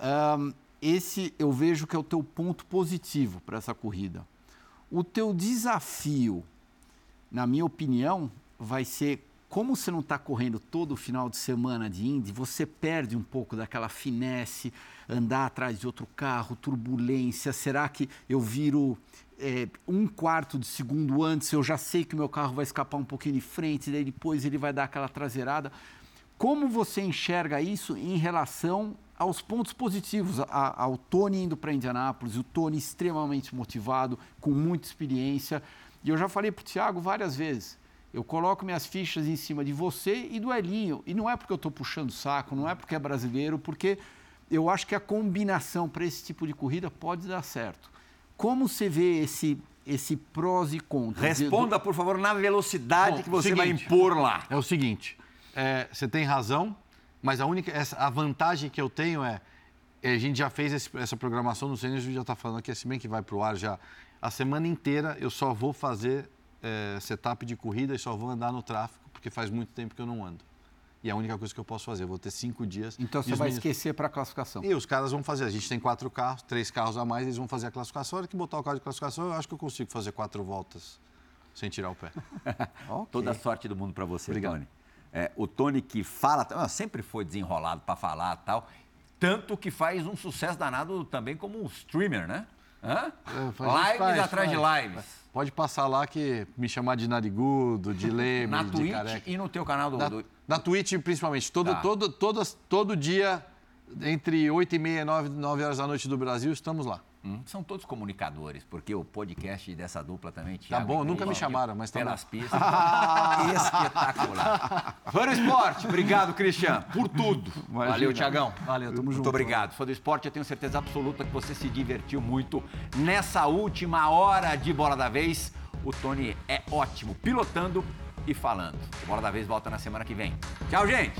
Ahn, esse eu vejo que é o teu ponto positivo para essa corrida. O teu desafio, na minha opinião, vai ser como você não está correndo todo final de semana de Indy, você perde um pouco daquela finesse, andar atrás de outro carro, turbulência. Será que eu viro é, um quarto de segundo antes, eu já sei que o meu carro vai escapar um pouquinho de frente, daí depois ele vai dar aquela traseirada. Como você enxerga isso em relação aos pontos positivos, a, ao Tony indo para Indianápolis, o Tony extremamente motivado, com muita experiência. E eu já falei para o Thiago várias vezes, eu coloco minhas fichas em cima de você e do Elinho. E não é porque eu estou puxando saco, não é porque é brasileiro, porque eu acho que a combinação para esse tipo de corrida pode dar certo. Como você vê esse, esse prós e contras? Responda, por favor, na velocidade Bom, que você seguinte, vai impor lá. É o seguinte, é, você tem razão, mas a única essa, a vantagem que eu tenho é, é, a gente já fez esse, essa programação no gente já está falando aqui, se bem que vai para o ar já. A semana inteira eu só vou fazer é, setup de corrida e só vou andar no tráfego, porque faz muito tempo que eu não ando. E é a única coisa que eu posso fazer. Eu vou ter cinco dias. Então você vai esquecer para a classificação. E os caras vão fazer. A gente tem quatro carros, três carros a mais, eles vão fazer a classificação. A hora que botar o carro de classificação, eu acho que eu consigo fazer quatro voltas sem tirar o pé. <laughs> okay. Toda a sorte do mundo para você, Obrigado. Tony. É, o Tony que fala, sempre foi desenrolado para falar tal, tanto que faz um sucesso danado também como um streamer, né? Hã? É, faz- lives faz, atrás faz. de lives. Pode passar lá que me chamar de narigudo, de leme, Na de Twitch careca. e no teu canal do... Na, do- na Twitch, principalmente. Todo, Tá. todo, todas, todo dia, entre 8 e meia e 9, 9 horas da noite do Brasil, estamos lá. Hum, São todos comunicadores, porque o podcast dessa dupla também, Thiago bom, e nunca me chamaram, mas tá Pelas bom. pistas. <laughs> Espetacular. Fã do esporte, obrigado, Cristian, por tudo. Valeu, Tiagão. Valeu, tamo Muito junto. obrigado. Fã do esporte, eu tenho certeza absoluta que você se divertiu muito nessa última hora de Bola da Vez. O Tony é ótimo, pilotando e falando. Bola da Vez volta na semana que vem. Tchau, gente!